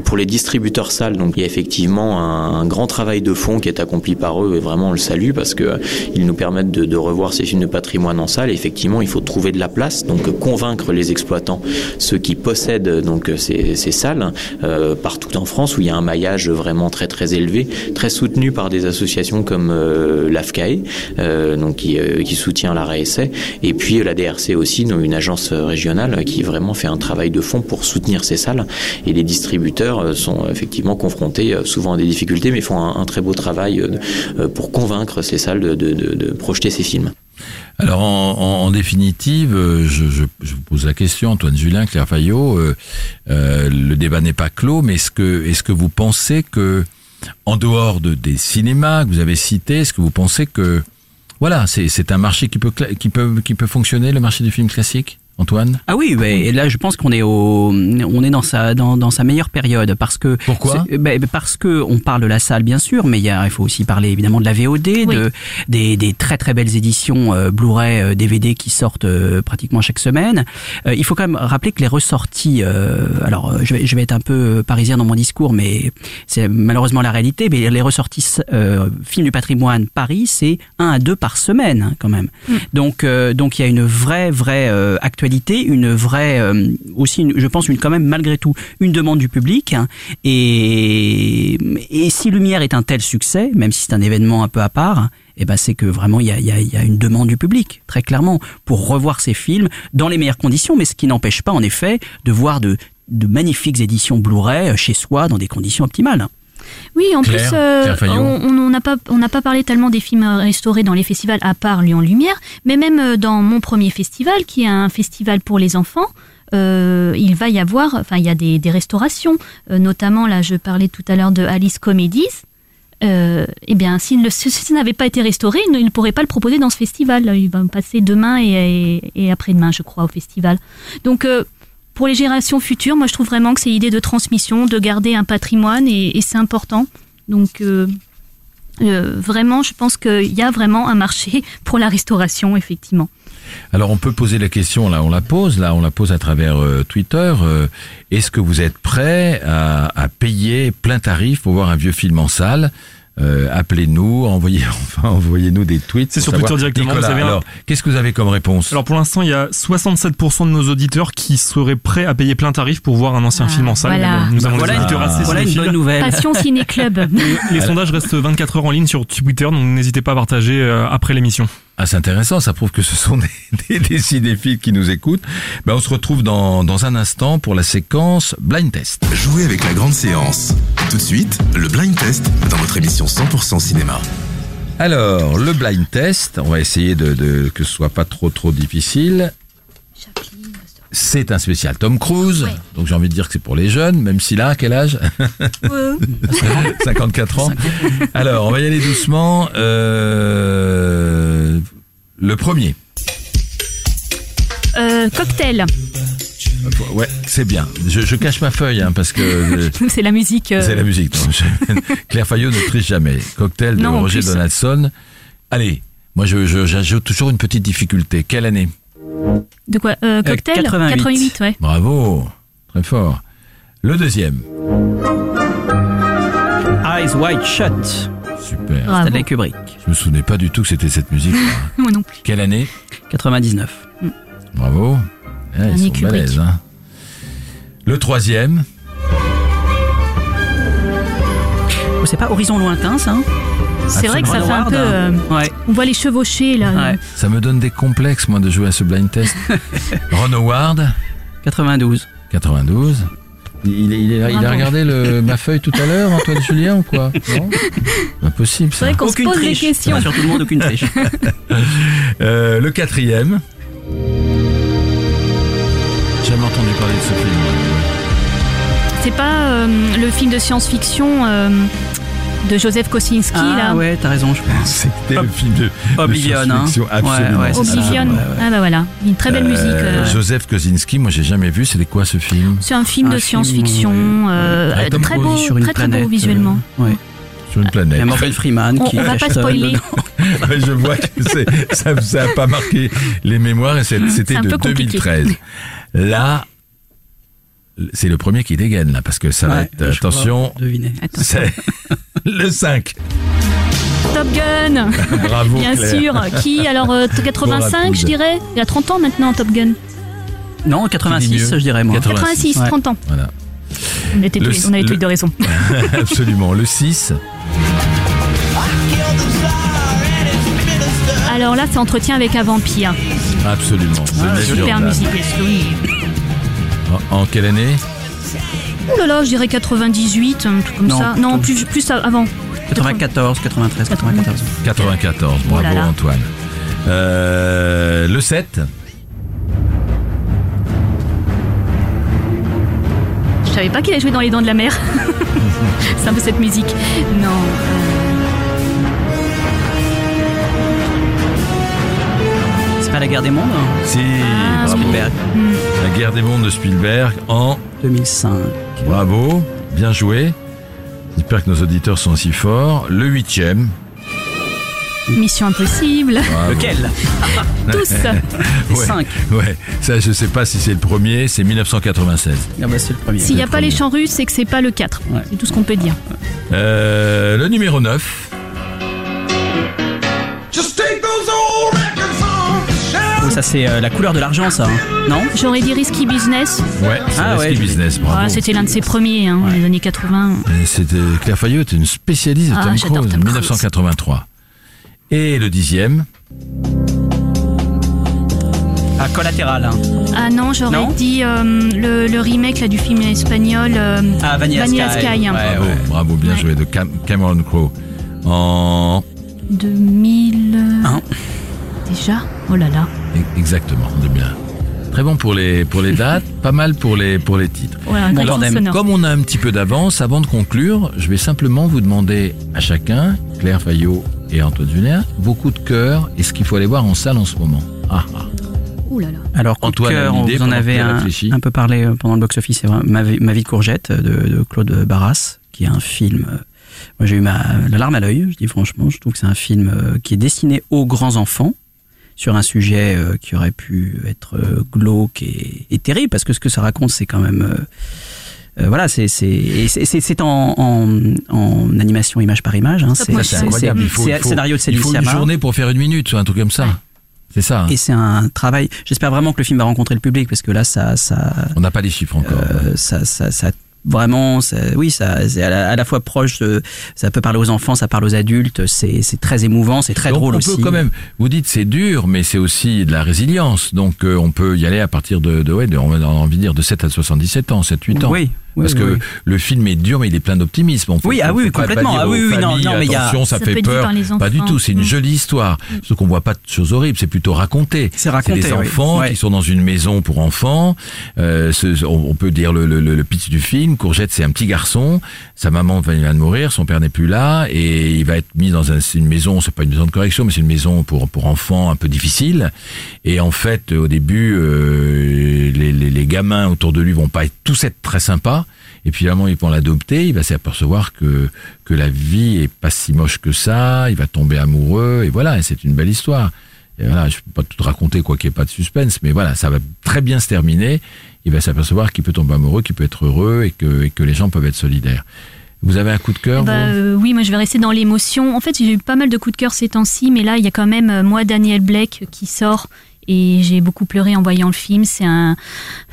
pour les distributeurs salles, donc il y a effectivement un, grand travail de fond qui est accompli par eux et vraiment on le salue parce que euh, ils nous permettent de, revoir ces films de patrimoine en salle. Effectivement, il faut trouver de la place, donc convaincre les exploitants, ceux qui possèdent donc ces, salles euh, partout en France où il y a un maillage vraiment très très élevé, très soutenu par des associations comme euh, l'AFCAE, euh, donc qui, qui soutient l'arrêt essai, et puis la DRC aussi, donc une agence régionale qui vraiment fait un travail de fond pour soutenir ces salles. Et les distributeurs euh, sont effectivement confrontés euh, souvent à des difficultés, mais font un, très beau travail euh, pour convaincre ces salles de, projeter ces films. Alors en, définitive, je, vous pose la question, Antoine Julien, Claire Fayot, le débat n'est pas clos, mais est-ce que est-ce que vous pensez que en dehors de des cinémas que vous avez cités, est-ce que vous pensez que voilà, c'est c'est un marché qui peut qui peut qui peut fonctionner, le marché du film classique, Antoine? Ah oui, ouais, et là je pense qu'on est au, on est dans sa dans, dans sa meilleure période parce que Pourquoi? ben, parce que on parle de la salle bien sûr, mais il y a il faut aussi parler évidemment de la VOD, de des, des très très belles éditions euh, Blu-ray, euh, DVD qui sortent euh, pratiquement chaque semaine. Euh, il faut quand même rappeler que les ressorties, euh, alors euh, je vais je vais être un peu parisien dans mon discours, mais c'est malheureusement la réalité. Mais les ressorties euh, films du patrimoine Paris, c'est un à deux par semaine hein, quand même. Donc euh, donc il y a une vraie vraie euh, une vraie euh, aussi je pense une quand même malgré tout une demande du public hein. et et si Lumière est un tel succès, même si c'est un événement un peu à part, eh ben c'est que vraiment il y a, y, y a une demande du public très clairement pour revoir ces films dans les meilleures conditions, mais ce qui n'empêche pas en effet de voir de de magnifiques éditions Blu-ray euh, chez soi dans des conditions optimales. Oui, en Claire, plus, euh, on n'a pas, on pas parlé tellement des films restaurés dans les festivals à part Lyon Lumière, mais même euh, dans mon premier festival, qui est un festival pour les enfants. euh, il va y avoir, enfin, il y a des, des restaurations, euh, notamment là, je parlais tout à l'heure de Alice Comedies. Euh, eh bien, si le, n'avait pas été restauré, il ne, il ne pourrait pas le proposer dans ce festival. Il va passer demain et, et, et après-demain, je crois, au festival. Donc, euh, pour les générations futures, moi, je trouve vraiment que c'est l'idée de transmission, de garder un patrimoine et, c'est important. Donc, euh, euh, vraiment, je pense qu'il y a vraiment un marché *laughs* pour la restauration, effectivement. Alors on peut poser la question, là on la pose, là on la pose à travers euh, Twitter. Est-ce que vous êtes prêt à payer plein tarif pour voir un vieux film en salle Euh, Appelez-nous, envoyez, *laughs* enfin, envoyez-nous des tweets. C'est sur savoir. Twitter directement, Nicolas, vous avez un- alors, qu'est-ce que vous avez comme réponse Alors pour l'instant, il y a 67% de nos auditeurs qui seraient prêts à payer plein tarif pour voir un ancien Ah, film en salle. voilà. Bon, nous avons Voilà, des auditeurs assez voilà une bonne nouvelle. Passion *laughs* Ciné Club. Les sondages restent 24 heures en ligne sur Twitter, donc n'hésitez pas à partager euh, après l'émission. Ah, c'est intéressant, ça prouve que ce sont *laughs* des, des, des cinéphiles qui nous écoutent. Ben, on se retrouve dans, dans un instant pour la séquence Blind Test. Jouez avec la grande séance. Tout de suite, le blind test dans votre émission 100% cinéma. Alors, le blind test, on va essayer de, de que ce soit pas trop trop difficile. C'est un spécial Tom Cruise, donc j'ai envie de dire que c'est pour les jeunes, même s'il a quel âge 54 *laughs* ans. Alors, on va y aller doucement. Euh, le premier. Euh, cocktail. Ouais, c'est bien. Je, je cache ma feuille hein, parce que *laughs* C'est la musique. euh, c'est la musique. *laughs* Claire Fayot ne triche jamais. Cocktail de Non, Roger. Donaldson. Allez, moi je, je- j'ajoute toujours une petite difficulté. Quelle année? De quoi euh, Cocktail 88. ouais. Bravo, très fort. Le deuxième, Eyes Wide Shut, super. Bravo. Stanley Kubrick, Je me souvenais pas du tout que c'était cette musique. *laughs* Moi non plus. Quelle année? 99. Bravo. Ah, ils sont Kubrick. balèzes, hein. Le troisième, Oh, c'est pas Horizon Lointain, ça hein? C'est vrai que ça fait un peu. euh, Ouais. on voit les chevauchés là. Ouais. ça me donne des complexes moi de jouer à ce blind test. *laughs* Ron Howard, 92. 92. Il, il, a Bravo. regardé le, ma feuille tout à l'heure, Antoine *laughs* Julien ou quoi? Non? Impossible C'est ça. vrai qu'on se Aucune pose des triche. questions. Sur tout le monde, aucune triche. *laughs* Euh, le quatrième. Jamais entendu parler de ce film. C'est pas euh, le film de science-fiction euh, de Joseph Kosinski Ah là. ouais, t'as raison, je pense. C'était le film de, de Oblivion, hein. science-fiction, absolument. Ouais, ouais. Oblivion. Ouais, ouais. Ah bah voilà, une très belle musique. Euh, euh. Joseph Kosinski, moi j'ai jamais vu. C'était quoi ce film? C'est un film Un de science-fiction, ouais. euh, Ah, très beau, très très beau visuellement. euh, ouais. Sur une Il planète. y a Morgan Freeman On- qui on va pas spoiler. *laughs* je vois que ça ça a pas marqué les mémoires et c'était de peu compliqué. 2013. Là, c'est le premier qui dégaine là parce que ça va être attention. deviner. C'est *laughs* le 5. Top Gun *laughs* Bravo Bien Claire. sûr. Qui alors euh, 85 rapide. je dirais Il a 30 ans maintenant Top Gun. Non, Qui dit 86, mieux je dirais moi. 86. 86, Ouais. 30 ans. Voilà. On, était Le- tous les- on avait le- deux raison. *laughs* Absolument. Le 6. Alors là, c'est Entretien avec un vampire. Absolument. Ah, Super musique. En, en quelle année Oh là là, je dirais 98, un truc comme Non, ça. Non, plus, plus avant. 94, 93, 94. 94. Bravo Oh là là. Antoine. Euh, le 7. Je savais pas qu'il a joué dans Les Dents de la Mer. *laughs* c'est un peu cette musique. Non. Pas la guerre des mondes Si. Ah, bravo. Spielberg, La guerre des mondes de Spielberg en 2005. Bravo, bien joué. J'espère que nos auditeurs sont aussi forts. Le huitième. Mission Impossible. Bravo. Lequel *laughs* Tous. Ouais, 5. ouais, ça je sais pas si c'est le premier, c'est 1996. Ah bah c'est le premier. S'il n'y a le pas les chants russes, c'est que c'est pas le 4. Ouais. C'est tout ce qu'on peut dire. Euh, le numéro 9. Oh, ça c'est euh, la couleur de l'argent ça. hein. Non J'aurais dit Risky Business. Ouais, c'est Ah Risky je. Business, bravo. Ah, C'était l'un de ses premiers, hein, Ouais. les années 80. Euh, C'était Claire Fayot, était une spécialiste de Ah, Tom j'adore Cruise, Tom Cruise. 1983. Et le dixième. Ah, collatéral. hein. Ah non, j'aurais Non dit euh, le, le remake là, du film espagnol. euh, Ah, Vanilla, Vanilla Sky. Sky, hein. Ouais, Bravo, ouais. bravo, bien Ouais. joué, de Cam- Cameron Crowe. En 2000. euh, Hein Déjà? Oh là là. Exactement, 2001. Très bon pour les pour les dates, *laughs* pas mal pour les pour les titres. Ouais, Bon. Comme on a un petit peu d'avance, avant de conclure, je vais simplement vous demander à chacun, Claire Fayot et Antoine Julien, vos coups de cœur et ce qu'il faut aller voir en salle en ce moment. Ah, ah. Ouh là là. Alors, coup Antoine cœur, on vous en avez un, un peu parlé euh, pendant le box-office, c'est vrai, ma, vie- Ma vie de courgette de, de Claude Barras, qui est un film. euh, Moi, j'ai eu ma, la larme à l'œil, je dis franchement. Je trouve que c'est un film euh, qui est destiné aux grands enfants. Sur un sujet euh, qui aurait pu être euh, glauque et, et terrible, parce que ce que ça raconte, c'est quand même... euh, euh, voilà, c'est c'est en, en, en animation image par image. Hein, c'est incroyable. Il faut, il scénario de il faut une journée pour faire une minute, ou un truc comme ça. Ouais. C'est ça. hein. Et c'est un travail. J'espère vraiment que le film va rencontrer le public parce que là, ça, ça, On n'a pas les chiffres encore. euh, ça, ça, ça vraiment, ça- oui, ça, c'est à la, à la fois proche. de- ça peut parler aux enfants, ça parle aux adultes. C'est, c'est très émouvant, c'est très Donc, drôle on aussi. peut quand même. Vous dites c'est dur, mais c'est aussi de la résilience. Donc euh, on peut y aller à partir de, de, ouais, de- on a envie de dire de 7 à 77 ans, 7 8 ans. Oui, oui, Parce oui, que oui. le film est dur, mais il est plein d'optimisme. On peut- Oui, ah oui, pas- pas complètement. dire Ah oui, aux oui, non, familles, non, mais il y a- attention, ça, Ça fait peut être vu peur. Pas du tout. C'est une jolie histoire. Sauf qu'on voit pas de choses horribles. C'est plutôt raconté. C'est raconté, des oui. enfants Ouais. qui sont dans une maison pour enfants. Euh, ce- on, on peut dire le, le, le pitch du film. Courgette, c'est un petit garçon. Sa maman vient de mourir. Son père n'est plus là et il va être mis dans un- une maison. C'est pas une maison de correction, mais c'est une maison pour pour enfants un peu difficile. Et en fait, au début, euh, les, les, les gamins autour de lui vont pas être, tous être très sympas. Et puis finalement, ils vont l'adopter. Il va s'apercevoir que que la vie est pas si moche que ça. Il va tomber amoureux. Et voilà. Et c'est une belle histoire. Et voilà, je peux pas tout raconter quoi qu'il n'y ait pas de suspense, mais voilà, ça va très bien se terminer. Il va s'apercevoir qu'il peut tomber amoureux, qu'il peut être heureux et que, et que les gens peuvent être solidaires. Vous avez un coup de cœur Bah, euh, oui, moi je vais rester dans l'émotion. En fait, j'ai eu pas mal de coups de cœur ces temps-ci, mais là, il y a quand même euh, moi, Daniel Blake, qui sort. Et j'ai beaucoup pleuré en voyant le film. C'est un,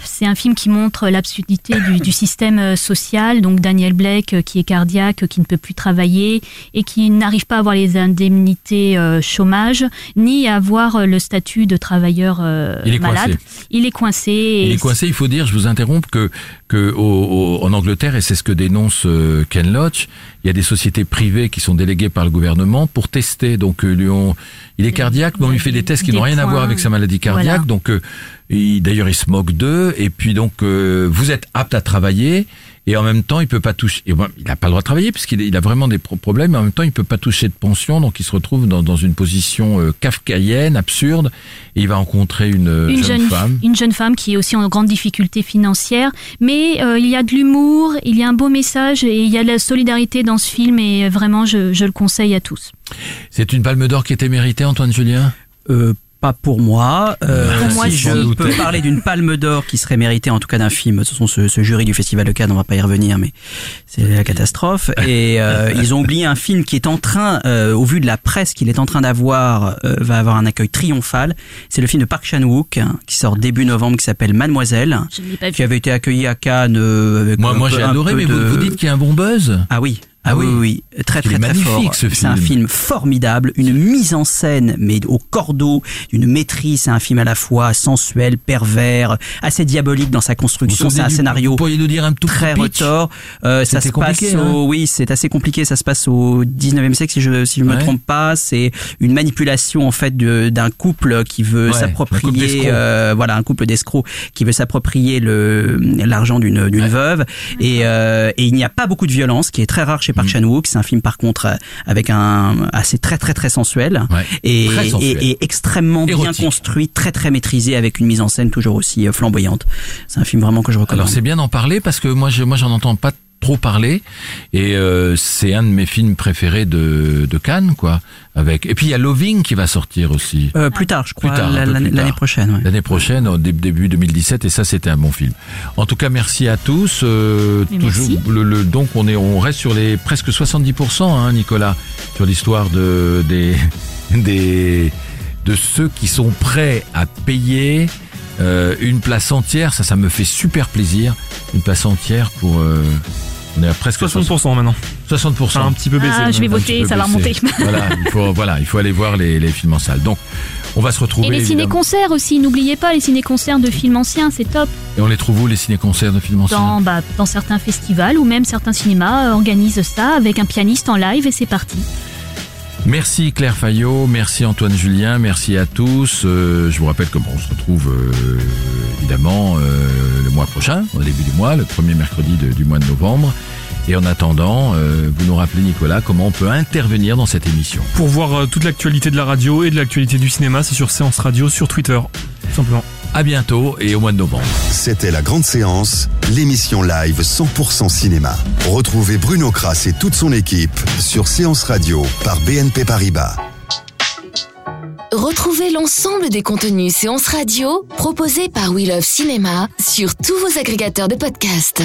c'est un film qui montre l'absurdité du, du système euh, social. Donc Daniel Blake, euh, qui est cardiaque, euh, qui ne peut plus travailler et qui n'arrive pas à avoir les indemnités euh, chômage, ni à avoir le statut de travailleur euh, Il malade. coincé. Il est coincé. Il est coincé, il faut dire, je vous interromps, que, que au- au- en Angleterre, et c'est ce que dénonce euh, Ken Loach, il y a des sociétés privées qui sont déléguées par le gouvernement pour tester. Donc, euh, lui, on- il est cardiaque, mais on lui fait des tests qui n'ont rien à voir avec sa maladie cardiaque. Voilà. Donc, euh, il- d'ailleurs, il se moque d'eux. Et puis, donc, euh, vous êtes apte à travailler. Et en même temps, il peut pas toucher. Et bon, il n'a pas le droit de travailler puisqu'il il a vraiment des pro- problèmes. Mais en même temps, il peut pas toucher de pension, donc il se retrouve dans, dans une position euh, kafkaïenne, absurde. Et il va rencontrer une, euh, une jeune, jeune, femme. une jeune femme qui est aussi en grande difficulté financière, mais euh, il y a de l'humour, il y a un beau message et il y a de la solidarité dans ce film et vraiment je, je le conseille à tous. C'est une palme d'or qui était méritée, Antoine Julien? Euh, pas pour moi. Euh, Pour moi, si je doute. peux *laughs* parler d'une palme d'or qui serait méritée, en tout cas d'un film, ce sont ce, ce jury du Festival de Cannes, on va pas y revenir, mais c'est la catastrophe. *laughs* Et euh, ils ont oublié un film qui est en train, euh, au vu de la presse qu'il est en train d'avoir, euh, va avoir un accueil triomphal. C'est le film de Park Chan-wook hein, qui sort début novembre, qui s'appelle Mademoiselle, Je ne l'ai pas vu. qui avait été accueilli à Cannes euh, avec Moi, un moi j'ai adoré, mais de- vous, vous dites qu'il y a un bon buzz ah oui. Ah oui, oui. très très très fort. ce C'est un film. formidable, une mise en scène mais au cordeau, d'une maîtrise. C'est un film à la fois sensuel, pervers, assez diabolique dans sa construction. C'est un du- scénario Vous pourriez nous dire un tout très retors. Euh, ça se passe compliqué, hein au, oui, c'est assez compliqué. Ça se passe au 19e siècle, si je si je me trompe pas. C'est une manipulation en fait d'un couple qui veut Ouais, s'approprier, euh, voilà, un couple d'escrocs qui veut s'approprier le l'argent d'une d'une Ouais. veuve. Et, euh, et il n'y a pas beaucoup de violence, qui est très rare chez Park Mm. Chan-wook. C'est un film par contre euh, avec un assez très très très sensuel Ouais. et, Très sensuel. et, et extrêmement bien construit, très très maîtrisé avec une mise en scène toujours aussi euh, flamboyante. C'est un film vraiment que je recommande. Alors c'est bien d'en parler parce que moi, je, moi, j'en entends pas trop parler et euh, c'est un de mes films préférés de, de Cannes, quoi. Avec et puis il y a Loving qui va sortir aussi. Euh, plus tard, je crois, l'année prochaine. ouais. L'année prochaine, au dé- début 2017, et ça c'était un bon film. En tout cas, merci à tous. euh, toujours, merci. le, le- donc on est, on reste sur les presque 70%, hein, Nicolas, sur l'histoire de des *laughs* des de ceux qui sont prêts à payer euh, une place entière. Ça, ça me fait super plaisir. Une place entière pour. euh, on est à presque 60% maintenant. 60%. Ça a un petit peu baissé. Ah, je vais voter, ça va remonter. voilà, *laughs* il faut, voilà, il faut aller voir les, les films en salle. Donc, on va se retrouver. Et les ciné-concerts aussi, n'oubliez pas les ciné-concerts de films anciens, c'est top. Et on les trouve où les ciné-concerts de films anciens? Dans, bah, dans certains festivals ou même certains cinémas euh, organisent ça avec un pianiste en live et c'est parti. Merci Claire Fayot, merci Antoine Julien, merci à tous. Euh, je vous rappelle que on se retrouve euh, évidemment euh, le mois prochain, au début du mois, le premier mercredi du mois de novembre. Et en attendant, vous nous rappelez Nicolas comment on peut intervenir dans cette émission. Pour voir toute l'actualité de la radio et de l'actualité du cinéma, c'est sur Séance Radio sur Twitter. Tout simplement. À bientôt et au mois de novembre. C'était la grande séance, l'émission live 100% cinéma. Retrouvez Bruno Kras et toute son équipe sur Séance Radio par BNP Paribas. Retrouvez l'ensemble des contenus séances radio proposés par We Love Cinéma sur tous vos agrégateurs de podcasts.